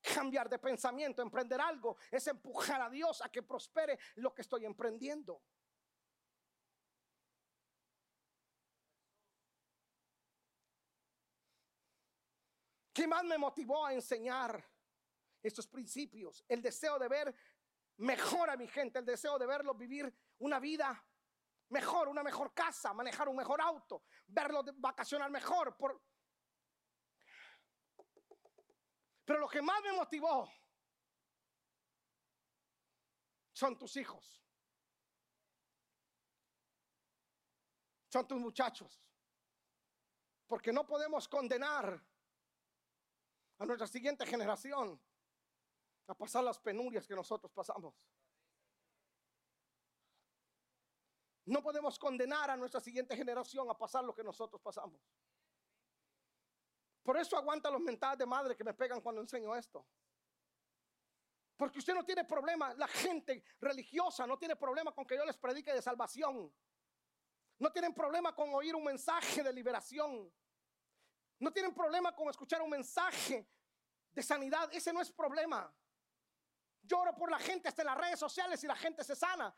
cambiar de pensamiento. Emprender algo es empujar a Dios a que prospere lo que estoy emprendiendo. ¿Qué más me motivó a enseñar? estos principios, el deseo de ver mejor a mi gente, el deseo de verlos vivir una vida mejor, una mejor casa, manejar un mejor auto, verlos vacacionar mejor. Pero lo que más me motivó son tus hijos, son tus muchachos, porque no podemos condenar a nuestra siguiente generación a pasar las penurias que nosotros pasamos. No podemos condenar a nuestra siguiente generación a pasar lo que nosotros pasamos. Por eso aguanta los mentadas de madre que me pegan cuando enseño esto. Porque usted no tiene problema, la gente religiosa no tiene problema con que yo les predique de salvación. No tienen problema con oír un mensaje de liberación. No tienen problema con escuchar un mensaje de sanidad. Ese no es problema. Lloro por la gente hasta en las redes sociales y la gente se sana.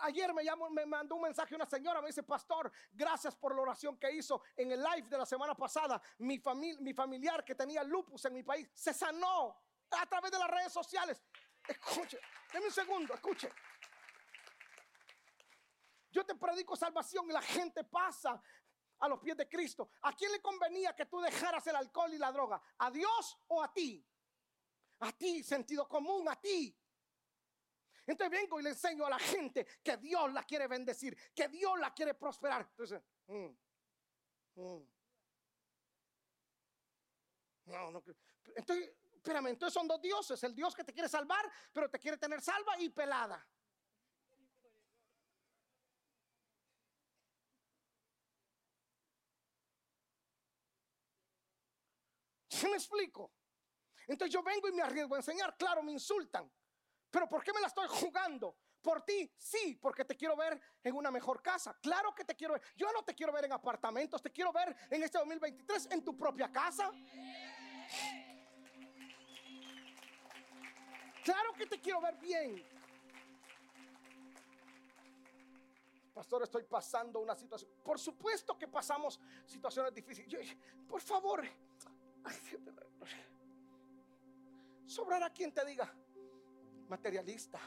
Ayer me, me mandó un mensaje una señora, me dice, pastor, gracias por la oración que hizo en el live de la semana pasada. Mi, mi familiar que tenía lupus en mi país se sanó a través de las redes sociales. Escuche, déme un segundo, escuche. Yo te predico salvación y la gente pasa a los pies de Cristo. ¿A quién le convenía que tú dejaras el alcohol y la droga? ¿A Dios o a ti? A ti, sentido común, a ti. Entonces vengo y le enseño a la gente que Dios la quiere bendecir, que Dios la quiere prosperar. Entonces, mm, mm. no. Entonces, espérame, entonces son dos dioses. El Dios que te quiere salvar, pero te quiere tener salva y pelada. ¿Sí me explico? Entonces yo vengo y me arriesgo a enseñar. Claro, me insultan. Pero ¿por qué me la estoy jugando? Por ti, sí, porque te quiero ver en una mejor casa. Claro que te quiero ver. Yo no te quiero ver en apartamentos, te quiero ver en este 2023 en tu propia casa. Claro que te quiero ver bien. Pastor, estoy pasando una situación. Por supuesto que pasamos situaciones difíciles. por favor, Sobrará quien te diga, materialista.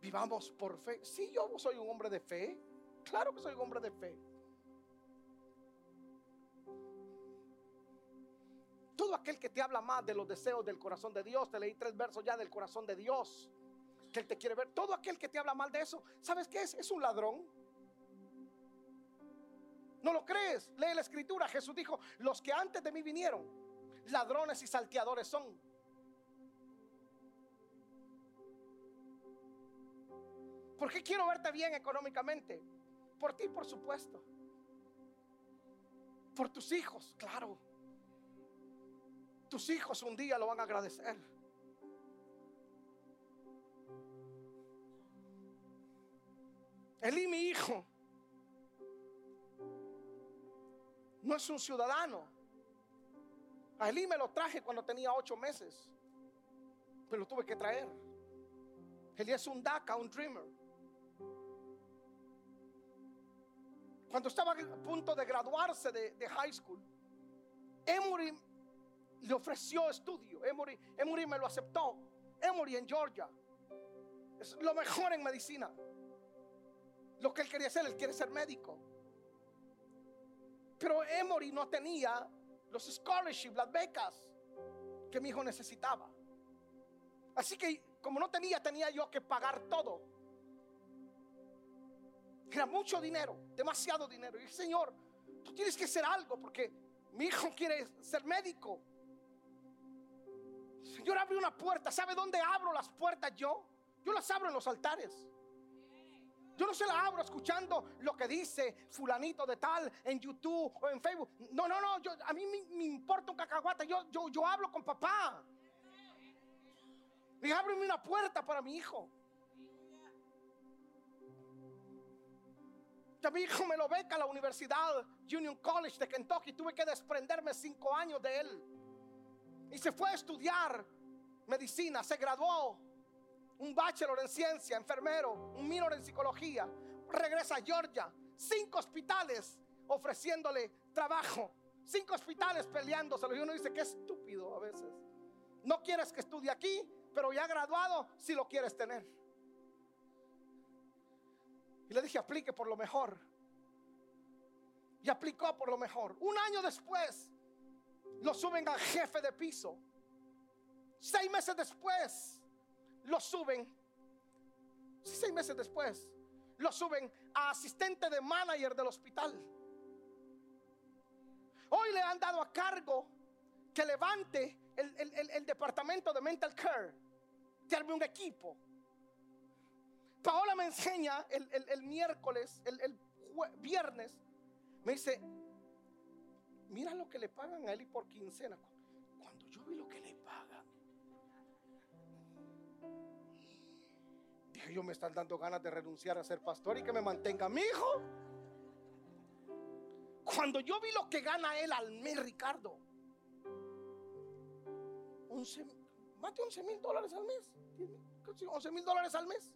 Vivamos por fe. Si yo soy un hombre de fe. Claro que soy un hombre de fe. Todo aquel que te habla más de los deseos del corazón de Dios, te leí tres versos ya del corazón de Dios, que Él te quiere ver. Todo aquel que te habla mal de eso, ¿sabes qué es? Es un ladrón. ¿No lo crees? Lee la escritura. Jesús dijo, los que antes de mí vinieron, ladrones y salteadores son. ¿Por qué quiero verte bien económicamente? Por ti, por supuesto. Por tus hijos, claro. Tus hijos un día lo van a agradecer. Y mi hijo no es un ciudadano. A Elí me lo traje cuando tenía ocho meses, pero lo tuve que traer. Elí es un DACA, un dreamer. Cuando estaba a punto de graduarse de, high school, Emory le ofreció estudio. Emory, Emory me lo aceptó. Emory en Georgia. Es lo mejor en medicina. Lo que él quería hacer, él quiere ser médico. Pero Emory no tenía los scholarships, las becas que mi hijo necesitaba. Así que como no tenía, tenía yo que pagar todo. Era mucho dinero, demasiado dinero. Y el Señor, tú tienes que hacer algo porque mi hijo quiere ser médico. Señor, abre una puerta. ¿Sabe dónde abro las puertas yo? Yo las abro en los altares. Yo no se la abro escuchando lo que dice fulanito de tal en YouTube o en Facebook. No, no, no. A mí me, importa un cacahuate. Yo, yo, yo hablo con papá. Y ábreme una puerta para mi hijo. Ya mi hijo me lo beca a la Universidad Union College de Kentucky. Tuve que desprenderme cinco años de él. Y se fue a estudiar medicina. Se graduó un bachelor en ciencia, enfermero, un minor en psicología. Regresa a Georgia, cinco hospitales ofreciéndole trabajo, cinco hospitales peleándoselo. Y uno dice, qué estúpido a veces. No quieres que estudie aquí, pero ya graduado, si lo quieres tener. Y le dije, aplique por lo mejor. Y aplicó por lo mejor. Un año después, lo suben a jefe de piso. Seis meses después, lo suben, seis meses después, lo suben a asistente de manager del hospital. Hoy le han dado a cargo que levante el, departamento de mental care, que arme un equipo. Paola me enseña el, miércoles, el, viernes, me dice, mira lo que le pagan a él y por quincena. Cuando yo vi lo que le pagan, Dije, yo me están dando ganas de renunciar a ser pastor y que me mantenga mi hijo. Cuando yo vi lo que gana él al mes, Ricardo, 11, más de 11 mil dólares al mes. 11 mil dólares al mes.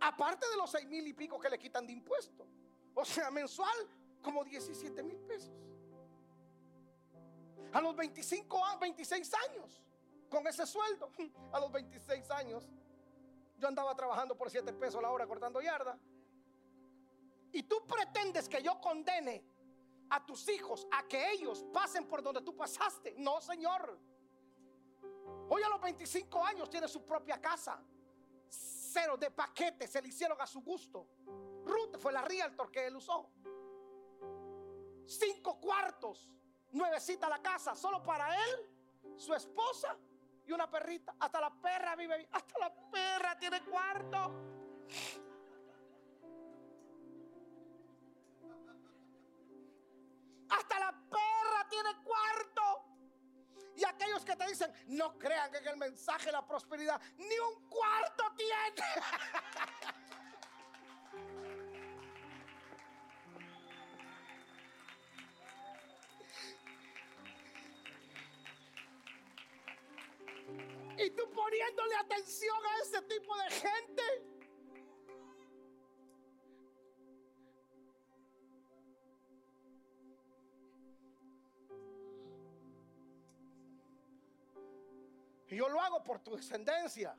Aparte de los 6 mil y pico que le quitan de impuesto. O sea, mensual como 17 mil pesos. A los 25 a 26 años, con ese sueldo, a los 26 años, yo andaba trabajando por 7 pesos la hora cortando yarda. Y tú pretendes que yo condene a tus hijos a que ellos pasen por donde tú pasaste. No, Señor. Hoy a los 25 años tiene su propia casa. Cero de paquete, se le hicieron a su gusto. Ruth fue la realtor que él usó. Cinco cuartos, nuevecita la casa, solo para él, su esposa y una perrita. Hasta la perra vive, hasta la perra tiene cuarto. Hasta la perra tiene cuarto. Y aquellos que te dicen, no crean que en el mensaje de la prosperidad ni un cuarto tiene. y tú poniéndole atención a ese tipo de gente. Por tu descendencia.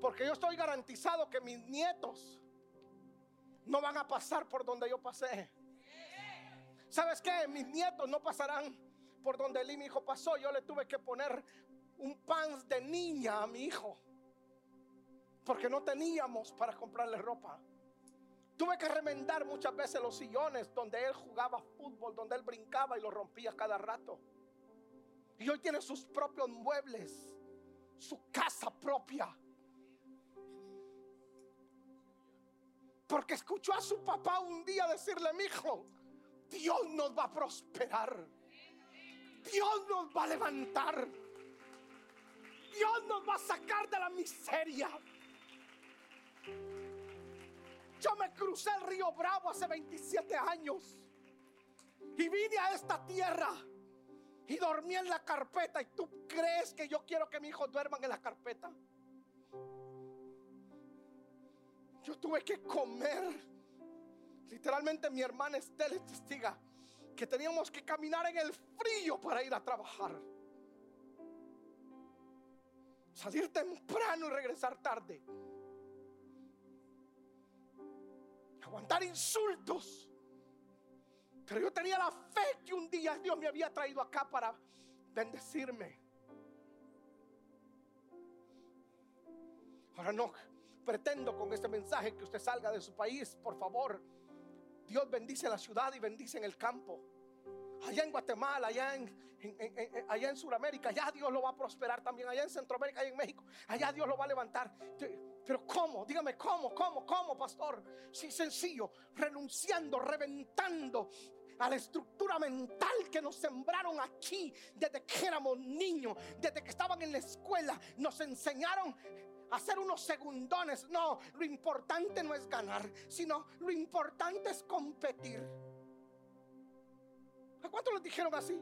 Porque yo estoy garantizado que mis nietos no van a pasar por donde yo pasé. ¿Sabes qué? Mis nietos no pasarán por donde y mi hijo pasó. Yo le tuve que poner un pan de niña a mi hijo. Porque no teníamos para comprarle ropa. Tuve que remendar muchas veces los sillones donde él jugaba fútbol, donde él brincaba y lo rompía cada rato. Y hoy tiene sus propios muebles, su casa propia. Porque escuchó a su papá un día decirle, mi hijo, Dios nos va a prosperar. Dios nos va a levantar. Dios nos va a sacar de la miseria. Yo me crucé el río Bravo hace 27 años y vine a esta tierra y dormí en la carpeta. ¿Y tú crees que yo quiero que mi hijo duerman en la carpeta? Yo tuve que comer. Literalmente mi hermana Estela testiga que teníamos que caminar en el frío para ir a trabajar. Salir temprano y regresar tarde. Aguantar insultos. Pero yo tenía la fe que un día Dios me había traído acá para bendecirme. Ahora no pretendo con este mensaje que usted salga de su país, por favor. Dios bendice la ciudad y bendice en el campo. Allá en Guatemala, allá en, allá en Sudamérica, allá Dios lo va a prosperar también. Allá en Centroamérica, allá en México, allá Dios lo va a levantar. Pero ¿cómo? Dígame, ¿cómo? ¿Cómo? ¿Cómo, pastor? Sí, sencillo. Renunciando, reventando a la estructura mental que nos sembraron aquí desde que éramos niños, desde que estaban en la escuela, nos enseñaron a hacer unos segundones. No, lo importante no es ganar, sino lo importante es competir. ¿A cuántos les dijeron así?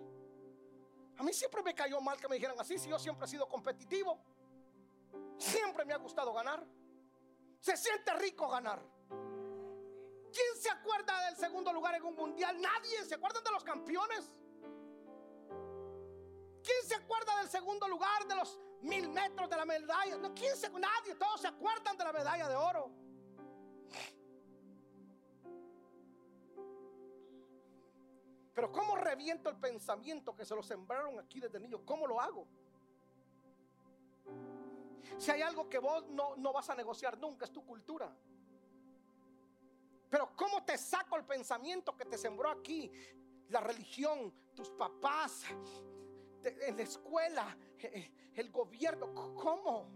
A mí siempre me cayó mal que me dijeran así, si yo siempre he sido competitivo. Siempre me ha gustado ganar. Se siente rico ganar. ¿Quién se acuerda del segundo lugar en un mundial? Nadie. ¿Se acuerdan de los campeones? ¿Quién se acuerda del segundo lugar de los mil metros de la medalla? No, ¿quién se, nadie. Todos se acuerdan de la medalla de oro. Pero ¿cómo reviento el pensamiento que se lo sembraron aquí desde niño? ¿Cómo lo hago? Si hay algo que vos no, no vas a negociar nunca, es tu cultura. Pero ¿cómo te saco el pensamiento que te sembró aquí? La religión, tus papás, en la escuela, eh, eh, el gobierno. ¿Cómo?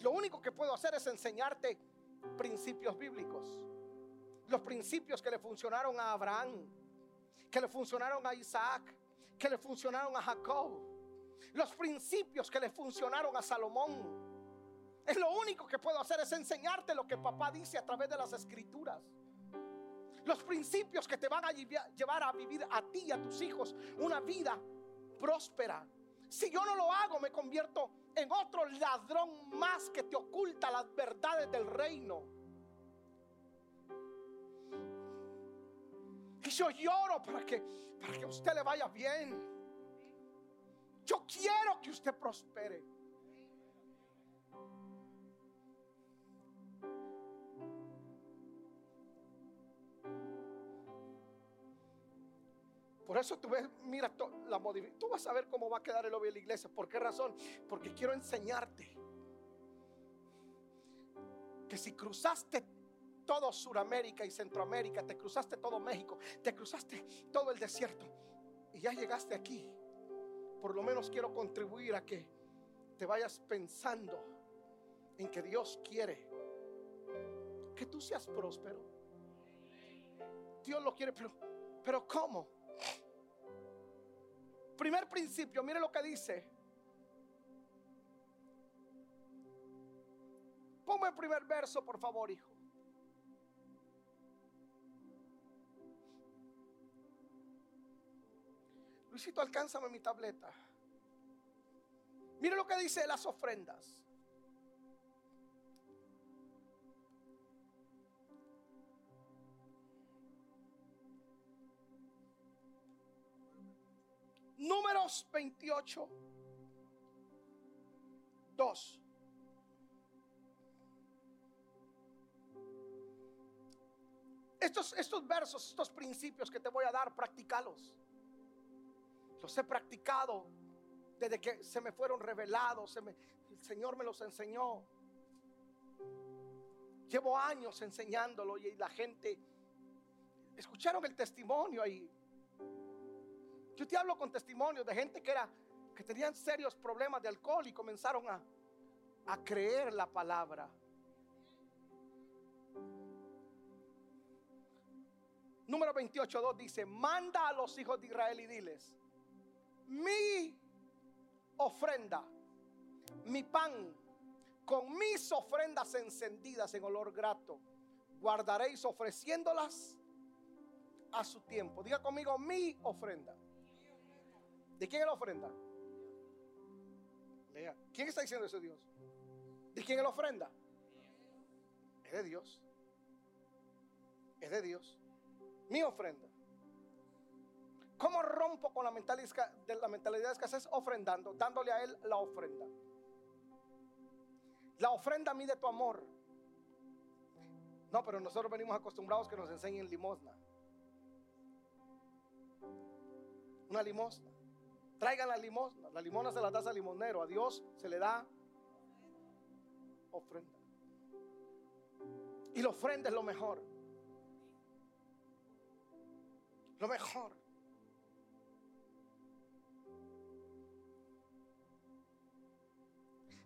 Lo único que puedo hacer es enseñarte principios bíblicos. Los principios que le funcionaron a Abraham, que le funcionaron a Isaac, que le funcionaron a Jacob. Los principios que le funcionaron a Salomón Es lo único que puedo hacer es enseñarte lo que papá dice a través de las escrituras. Los principios que te van a llevar a vivir a ti y a tus hijos una vida próspera. Si yo no lo hago, me convierto en otro ladrón más que te oculta las verdades del reino. Y yo lloro para que, para que usted le vaya bien. Yo quiero que usted prospere. Por eso tú ves, mira, la tú vas a ver cómo va a quedar el obvio de la iglesia. ¿Por qué razón? Porque quiero enseñarte que si cruzaste todo Sudamérica y Centroamérica, te cruzaste todo México, te cruzaste todo el desierto y ya llegaste aquí, por lo menos quiero contribuir a que te vayas pensando en que Dios quiere que tú seas próspero. Dios lo quiere, pero, pero ¿cómo? Primer principio, mire lo que dice. Ponme el primer verso, por favor, hijo. Luisito, alcánzame mi tableta. Mire lo que dice las ofrendas. Números 28, 2. Estos, estos versos, estos principios que te voy a dar, practicalos. Los he practicado desde que se me fueron revelados. el Señor me los enseñó. Llevo años enseñándolo y la gente escucharon el testimonio ahí. Yo te hablo con testimonios de gente que era que tenían serios problemas de alcohol y comenzaron a, a creer la palabra. Número 28.2 dice, manda a los hijos de Israel y diles, mi ofrenda, mi pan, con mis ofrendas encendidas en olor grato, guardaréis ofreciéndolas a su tiempo. Diga conmigo, mi ofrenda. ¿De quién es la ofrenda? Lea. ¿Quién está diciendo eso Dios? ¿De quién es la ofrenda? Es de Dios. Es de Dios. Mi ofrenda. ¿Cómo rompo con la mentalidad de, escasez? Ofrendando, dándole a Él la ofrenda. La ofrenda mide tu amor. No, pero nosotros venimos acostumbrados que nos enseñen limosna. Una limosna. Traigan la limosna. La limosna se la das al limonero. A Dios se le da ofrenda. Y la ofrenda es lo mejor. Lo mejor.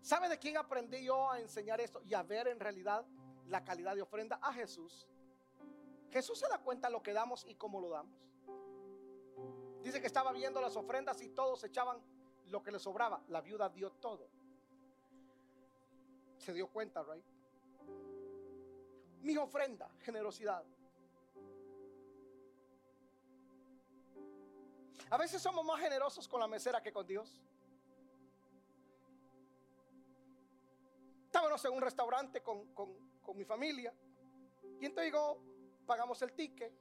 ¿Sabe de quién aprendí yo a enseñar esto y a ver en realidad la calidad de ofrenda? A Jesús. Jesús se da cuenta lo que damos y cómo lo damos. Dice que estaba viendo las ofrendas y todos echaban lo que le sobraba. La viuda dio todo. Se dio cuenta, right? Mi ofrenda, generosidad. A veces somos más generosos con la mesera que con Dios. Estábamos en un restaurante con, con mi familia. Y entonces digo, pagamos el ticket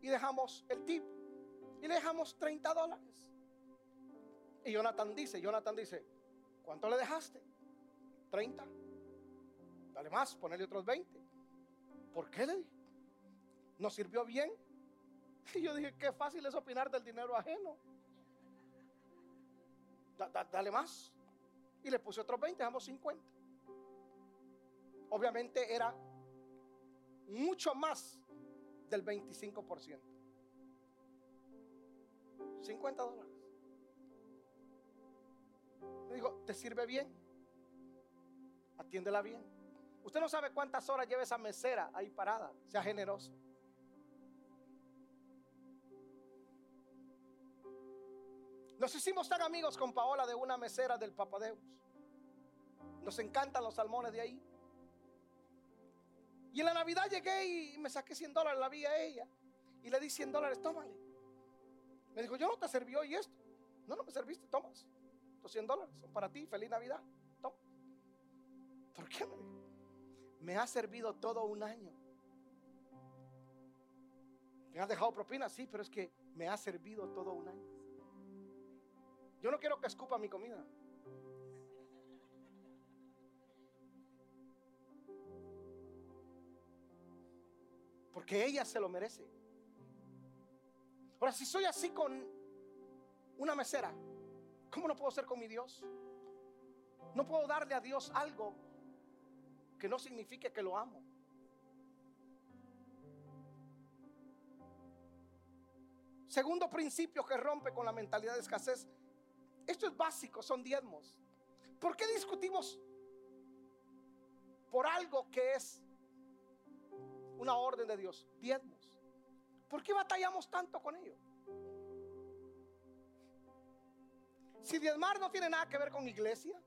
y dejamos el tip y le dejamos 30 dólares. Y Jonathan dice, Jonathan dice, ¿cuánto le dejaste? 30. Dale más, ponele otros 20. ¿Por qué le dije? ¿Nos sirvió bien? Y yo dije, qué fácil es opinar del dinero ajeno. dale más. Y le puse otros 20, dejamos 50. Obviamente era mucho más del 25%. 50 dólares. Le digo, ¿te sirve bien? Atiéndela bien. Usted no sabe cuántas horas lleva esa mesera ahí parada. Sea generoso. Nos hicimos tan amigos con Paola de una mesera del Papadeus. Nos encantan los salmones de ahí. Y en la Navidad llegué y me saqué 100 dólares, la vi a ella. Y le di 100 dólares, tómale. Me dijo, yo no te serví hoy esto. No, no me serviste, tomas. Los 100 dólares son para ti, feliz Navidad. Toma. ¿Por qué? Me dijo. Me ha servido todo un año. ¿Me has dejado propina? Sí, pero es que me ha servido todo un año. Yo no quiero que escupa mi comida. Porque ella se lo merece. Ahora, si soy así con una mesera, ¿cómo no puedo ser con mi Dios? No puedo darle a Dios algo que no signifique que lo amo. Segundo principio que rompe con la mentalidad de escasez. Esto es básico, son diezmos. ¿Por qué discutimos por algo que es una orden de Dios? Diezmos. ¿Por qué batallamos tanto con ello? Si diezmar no tiene nada que ver con iglesia.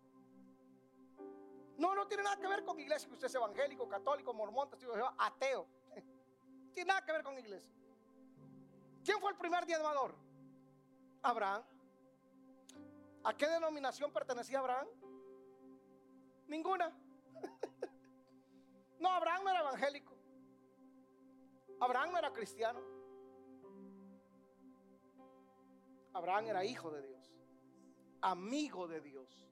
No, no tiene nada que ver con iglesia, que usted es evangélico, católico, mormón, ateo. Tiene nada que ver con iglesia. ¿Quién fue el primer diezmador? Abraham. ¿A qué denominación pertenecía Abraham? Ninguna. No, Abraham no era evangélico. Abraham no era cristiano. Abraham era hijo de Dios, amigo de Dios.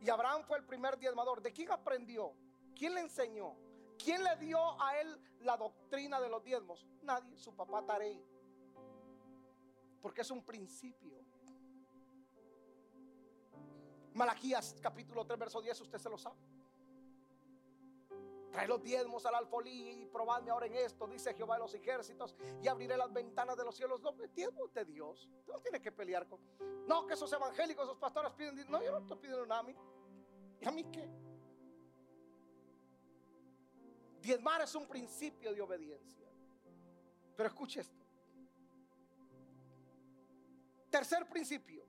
Y Abraham fue el primer diezmador. ¿De quién aprendió? ¿Quién le enseñó? ¿Quién le dio a él la doctrina de los diezmos? Nadie, su papá Tarei. Porque es un principio. Malaquías capítulo 3, verso 10, usted se lo sabe. Trae los diezmos al alfolí y probadme ahora en esto, dice Jehová de los ejércitos, y abriré las ventanas de los cielos. No, diezmos de Dios. no tiene que pelear con. No, que esos evangélicos, esos pastores piden. No, yo no estoy pidiendo nada a mí. ¿Y a mí qué? Diezmar es un principio de obediencia. Pero escuche esto. Tercer principio.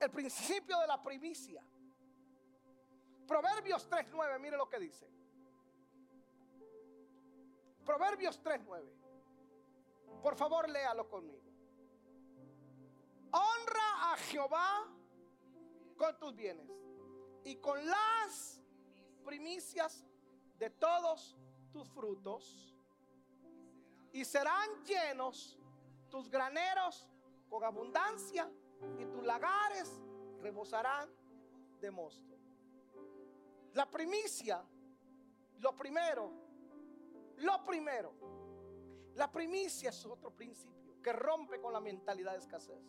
El principio de la primicia. Proverbios 3.9, mire lo que dice. Proverbios 3.9. Por favor, léalo conmigo. Honra a Jehová con tus bienes y con las primicias de todos tus frutos y serán llenos tus graneros con abundancia y tus lagares rebosarán de mosto. La primicia, lo primero, lo primero, la primicia es otro principio que rompe con la mentalidad de escasez.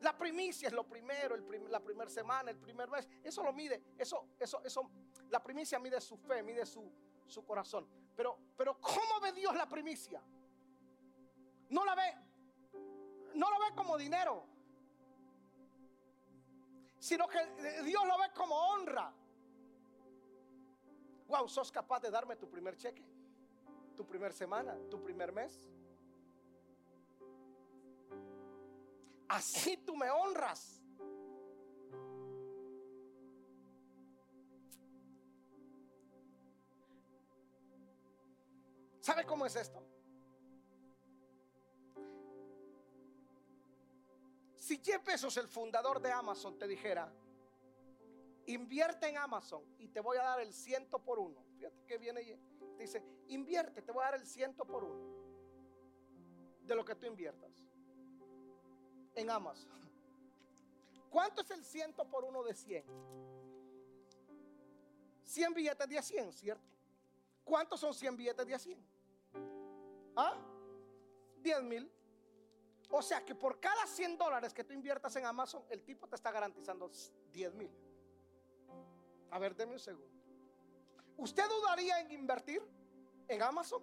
La primicia es lo primero, la primera semana, el primer mes. Eso lo mide, eso, eso, eso. La primicia mide su fe, mide su, su corazón. Pero, pero ¿cómo ve Dios la primicia? No la ve, no lo ve como dinero, sino que Dios lo ve como honra. Wow, sos capaz de darme tu primer cheque, tu primer semana, tu primer mes. así tú me honras. ¿Sabe cómo es esto? Si Jeff Bezos, el fundador de Amazon, te dijera, invierte en Amazon y te voy a dar el ciento por uno. Fíjate que viene y dice, invierte, te voy a dar el ciento por uno de lo que tú inviertas en Amazon. ¿Cuánto es el ciento por uno de 100? 100 billetes de 100, ¿cierto? ¿Cuántos son 100 billetes de 100? ¿Ah? 10 mil. O sea que por cada 100 dólares que tú inviertas en Amazon, el tipo te está garantizando 10 mil. A ver, deme un segundo. ¿Usted dudaría en invertir en Amazon?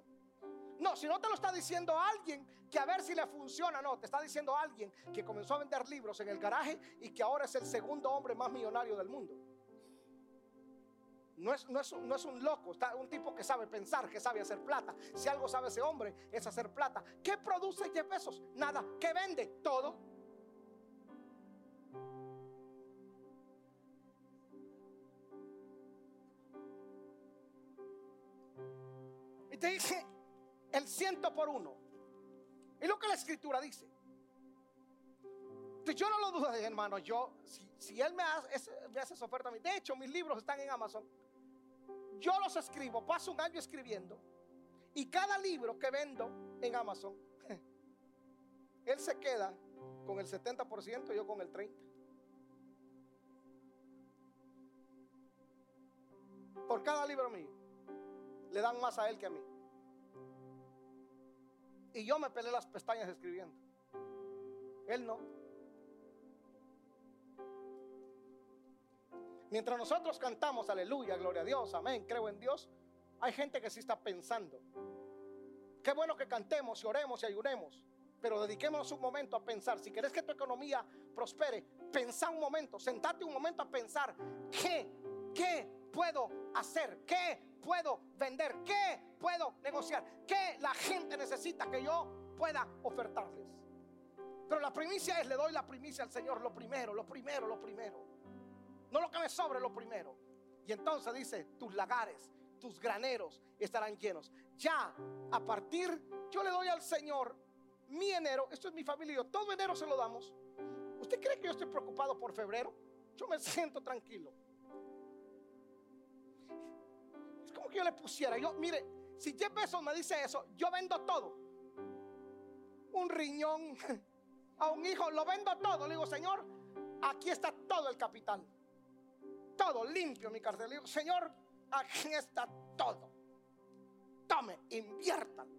No, si no te lo está diciendo alguien que a ver si le funciona, no, te está diciendo alguien que comenzó a vender libros en el garaje y que ahora es el segundo hombre más millonario del mundo. No es, no, es, no es, un loco, está un tipo que sabe pensar, que sabe hacer plata. Si algo sabe ese hombre es hacer plata. ¿Qué produce Jeff Bezos? Nada. ¿Qué vende? Todo. Te dice el ciento por uno. Es lo que la escritura dice. Yo no lo dudo, hermano. Yo, si, él me hace, esa oferta a mí, de hecho, mis libros están en Amazon. Yo los escribo, paso un año escribiendo. Y cada libro que vendo en Amazon, él se queda con el 70% y yo con el 30%. Por cada libro mío, le dan más a él que a mí. Y yo me pelé las pestañas escribiendo. Él no. Mientras nosotros cantamos, aleluya, gloria a Dios, amén, creo en Dios, hay gente que sí está pensando. Qué bueno que cantemos y oremos y ayunemos, pero dediquémonos un momento a pensar. Si quieres que tu economía prospere, pensa un momento, sentate un momento a pensar, ¿qué, qué puedo hacer? ¿Qué puedo vender? ¿Qué puedo negociar? ¿Qué la gente necesita que yo pueda ofertarles? Pero la primicia es, le doy la primicia al Señor, lo primero, lo primero, lo primero. No lo que sobre, lo primero. Y entonces dice, tus lagares, tus graneros estarán llenos. Ya, a partir, yo le doy al Señor mi enero, esto es mi familia, yo todo enero se lo damos. ¿Usted cree que yo estoy preocupado por febrero? Yo me siento tranquilo. Como que yo le pusiera, yo, mire, si Jeff Bezos me dice eso, yo vendo todo. Un riñón a un hijo, lo vendo todo. Le digo, Señor, aquí está todo el capital. Todo limpio mi cartera. Le digo, Señor, aquí está todo. Tome, inviertan.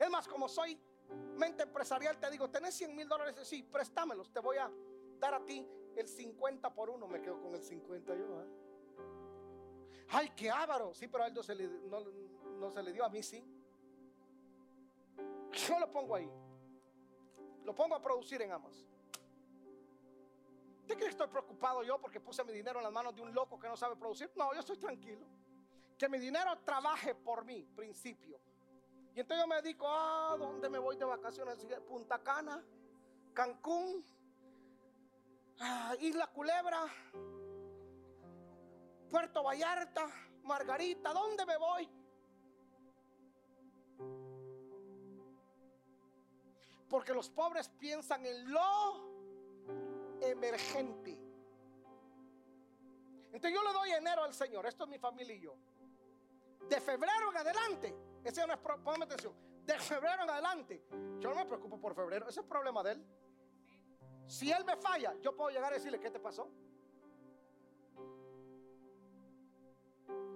Es más, como soy mente empresarial, te digo, tenés 100 mil dólares, sí, préstamelos, te voy a dar a ti el 50 por uno, me quedo con el 50 yo. ¿eh? Ay, qué ávaro. Sí, pero a él no se, le, dio, a mí sí. Yo lo pongo ahí. Lo pongo a producir en Amazon. ¿Usted cree que estoy preocupado yo porque puse mi dinero en las manos de un loco que no sabe producir? No, yo estoy tranquilo. Que mi dinero trabaje por mí, principio. Y entonces yo me dedico, ah, ¿dónde me voy de vacaciones? Punta Cana, Cancún, ah, Isla Culebra, Puerto Vallarta, Margarita, ¿dónde me voy? Porque los pobres piensan en lo emergente. Entonces yo le doy enero al Señor. Esto es mi familia y yo. De febrero en adelante. Ese no es, ponme atención. De febrero en adelante. Yo no me preocupo por febrero. Ese es el problema de él. Si él me falla, yo puedo llegar a decirle, ¿qué te pasó?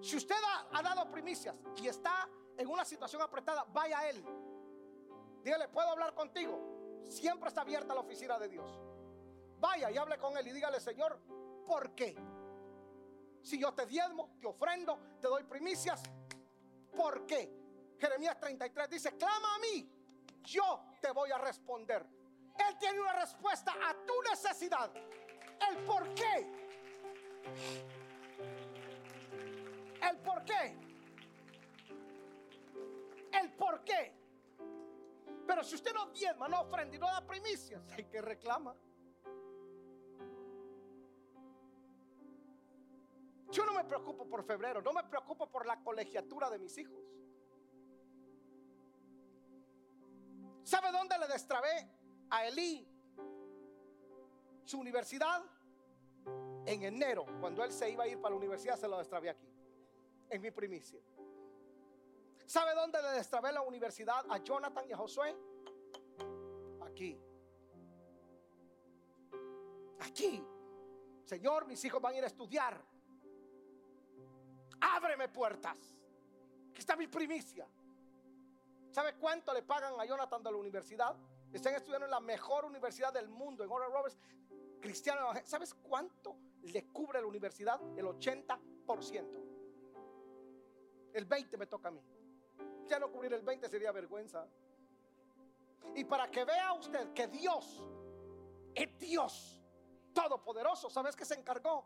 Si usted ha, dado primicias y está en una situación apretada, vaya a él. Dígale, ¿puedo hablar contigo? Siempre está abierta la oficina de Dios. Vaya y hable con él y dígale, Señor, ¿por qué? Si yo te diezmo, te ofrendo, te doy primicias, ¿por qué? Jeremías 33 dice, clama a mí, yo te voy a responder. Él tiene una respuesta a tu necesidad. El por qué. El por qué. El por qué. Pero si usted no diezma, no ofrenda y no da primicias, hay que reclama. Yo no me preocupo por febrero, no me preocupo por la colegiatura de mis hijos. ¿Sabe dónde le destrabé a Elí su universidad? En enero, cuando él se iba a ir para la universidad, se lo destrabé aquí en mi primicia. ¿Sabe dónde le destrabé la universidad a Jonathan y a Josué? Aquí. Aquí. Señor, mis hijos van a ir a estudiar. Ábreme puertas. Que está mi primicia. ¿Sabe cuánto le pagan a Jonathan de la universidad? Están estudiando en la mejor universidad del mundo, en Oral Roberts, cristiano. ¿Sabes cuánto le cubre la universidad? El 80%. El 20 me toca a mí. Ya no cubrir el 20 sería vergüenza. Y para que vea usted que Dios es Dios todopoderoso, ¿sabes que se encargó?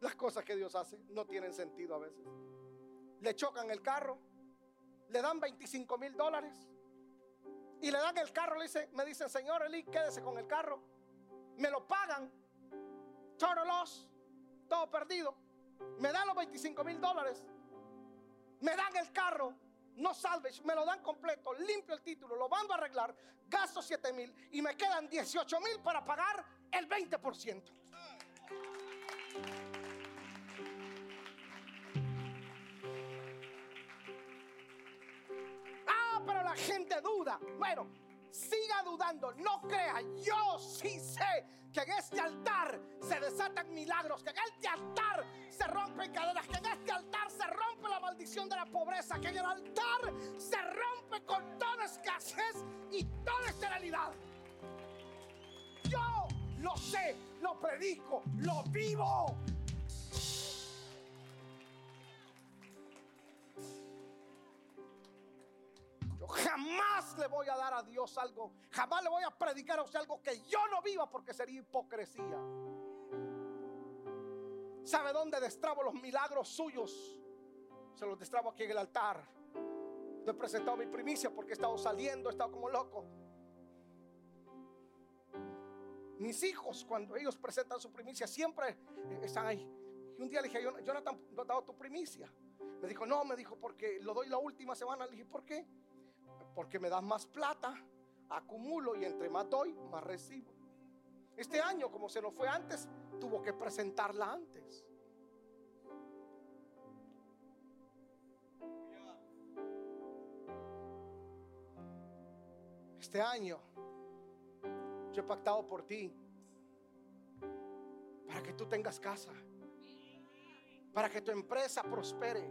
Las cosas que Dios hace no tienen sentido a veces. Le chocan el carro, le dan 25 mil dólares y le dan el carro. Le dice, me dicen, señor Eli, quédese con el carro. Me lo pagan, loss, todo perdido me da los 25 mil dólares. me dan el carro, no salvage, me lo dan completo, limpio el título, lo mando a arreglar, gasto 7 mil y me quedan 18 mil para pagar el 20%. Ah, pero la gente duda. Bueno, siga dudando, no crea. Yo sí sé que en este altar se desatan milagros, que en este altar se rompen cadenas, que en este altar se rompe la maldición de la pobreza, que en el altar se rompe con toda escasez y toda esterilidad. Yo lo sé, lo predico, lo vivo. Jamás le voy a dar a Dios algo, jamás le voy a predicar a usted algo que yo no viva porque sería hipocresía. ¿Sabe dónde destrabo los milagros suyos? Se los destrabo aquí en el altar. Yo he presentado mi primicia porque he estado saliendo, he estado como loco. Mis hijos, cuando ellos presentan su primicia, siempre están ahí. Y un día le dije, Jonathan, ¿no has dado tu primicia? Me dijo, no, me dijo, porque lo doy la última semana. Le dije, ¿por qué? Porque me das más plata, acumulo y entre más doy, más recibo. Este año, como se nos fue antes, tuvo que presentarla antes. Este año yo he pactado por ti para que tú tengas casa, para que tu empresa prospere,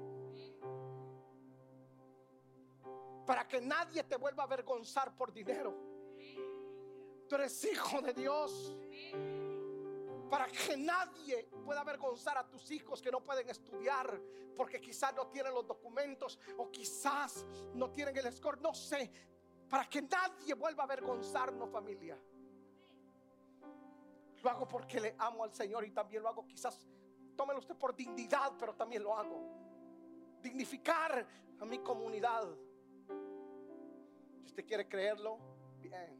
para que nadie te vuelva a avergonzar por dinero. Tú eres hijo de Dios. Para que nadie pueda avergonzar a tus hijos que no pueden estudiar porque quizás no tienen los documentos o quizás no tienen el score, no sé. Para que nadie vuelva a avergonzarnos familia. Lo hago porque le amo al Señor y también lo hago quizás, tómelo usted por dignidad, pero también lo hago. Dignificar a mi comunidad. Si usted quiere creerlo, bien.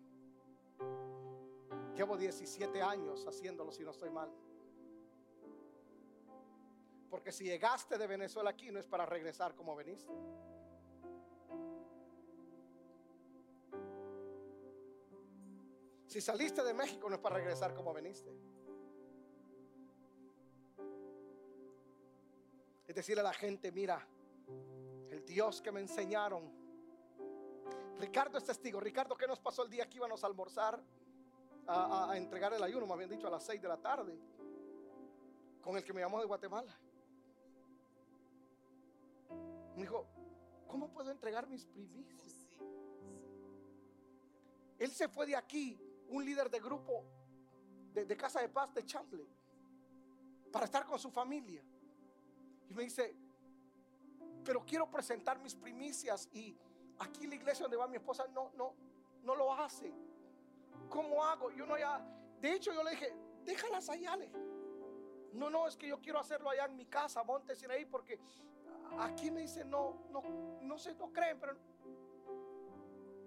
Llevo 17 años haciéndolo si no estoy mal. Porque si llegaste de Venezuela aquí no es para regresar como veniste. Si saliste de México no es para regresar como veniste. Es decirle a la gente, mira, el Dios que me enseñaron. Ricardo es testigo. Ricardo, ¿qué nos pasó el día que íbamos a almorzar? A, entregar el ayuno, me habían dicho a las 6 de la tarde. Con el que me llamó de Guatemala. Me dijo, ¿cómo puedo entregar mis primicias? Él se fue de aquí un líder de grupo de, Casa de Paz de Chample para estar con su familia. Y me dice, pero quiero presentar mis primicias y aquí la iglesia donde va mi esposa no, no, no lo hace. ¿Cómo hago? Yo no ya, de hecho yo le dije, déjalas allá. No, no, es que yo quiero hacerlo allá en mi casa, montes ahí, porque aquí me dice, no, no, no sé, no creen, pero...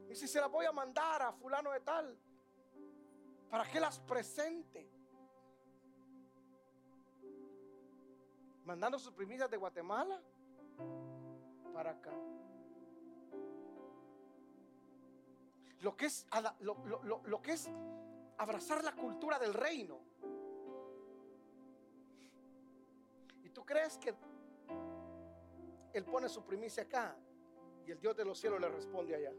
Y si se las voy a mandar a fulano de tal, para que las presente. Mandando sus primicias de Guatemala para acá. Lo que es, lo, que es abrazar la cultura del reino. ¿Y tú crees que Él pone su primicia acá y el Dios de los cielos le responde allá?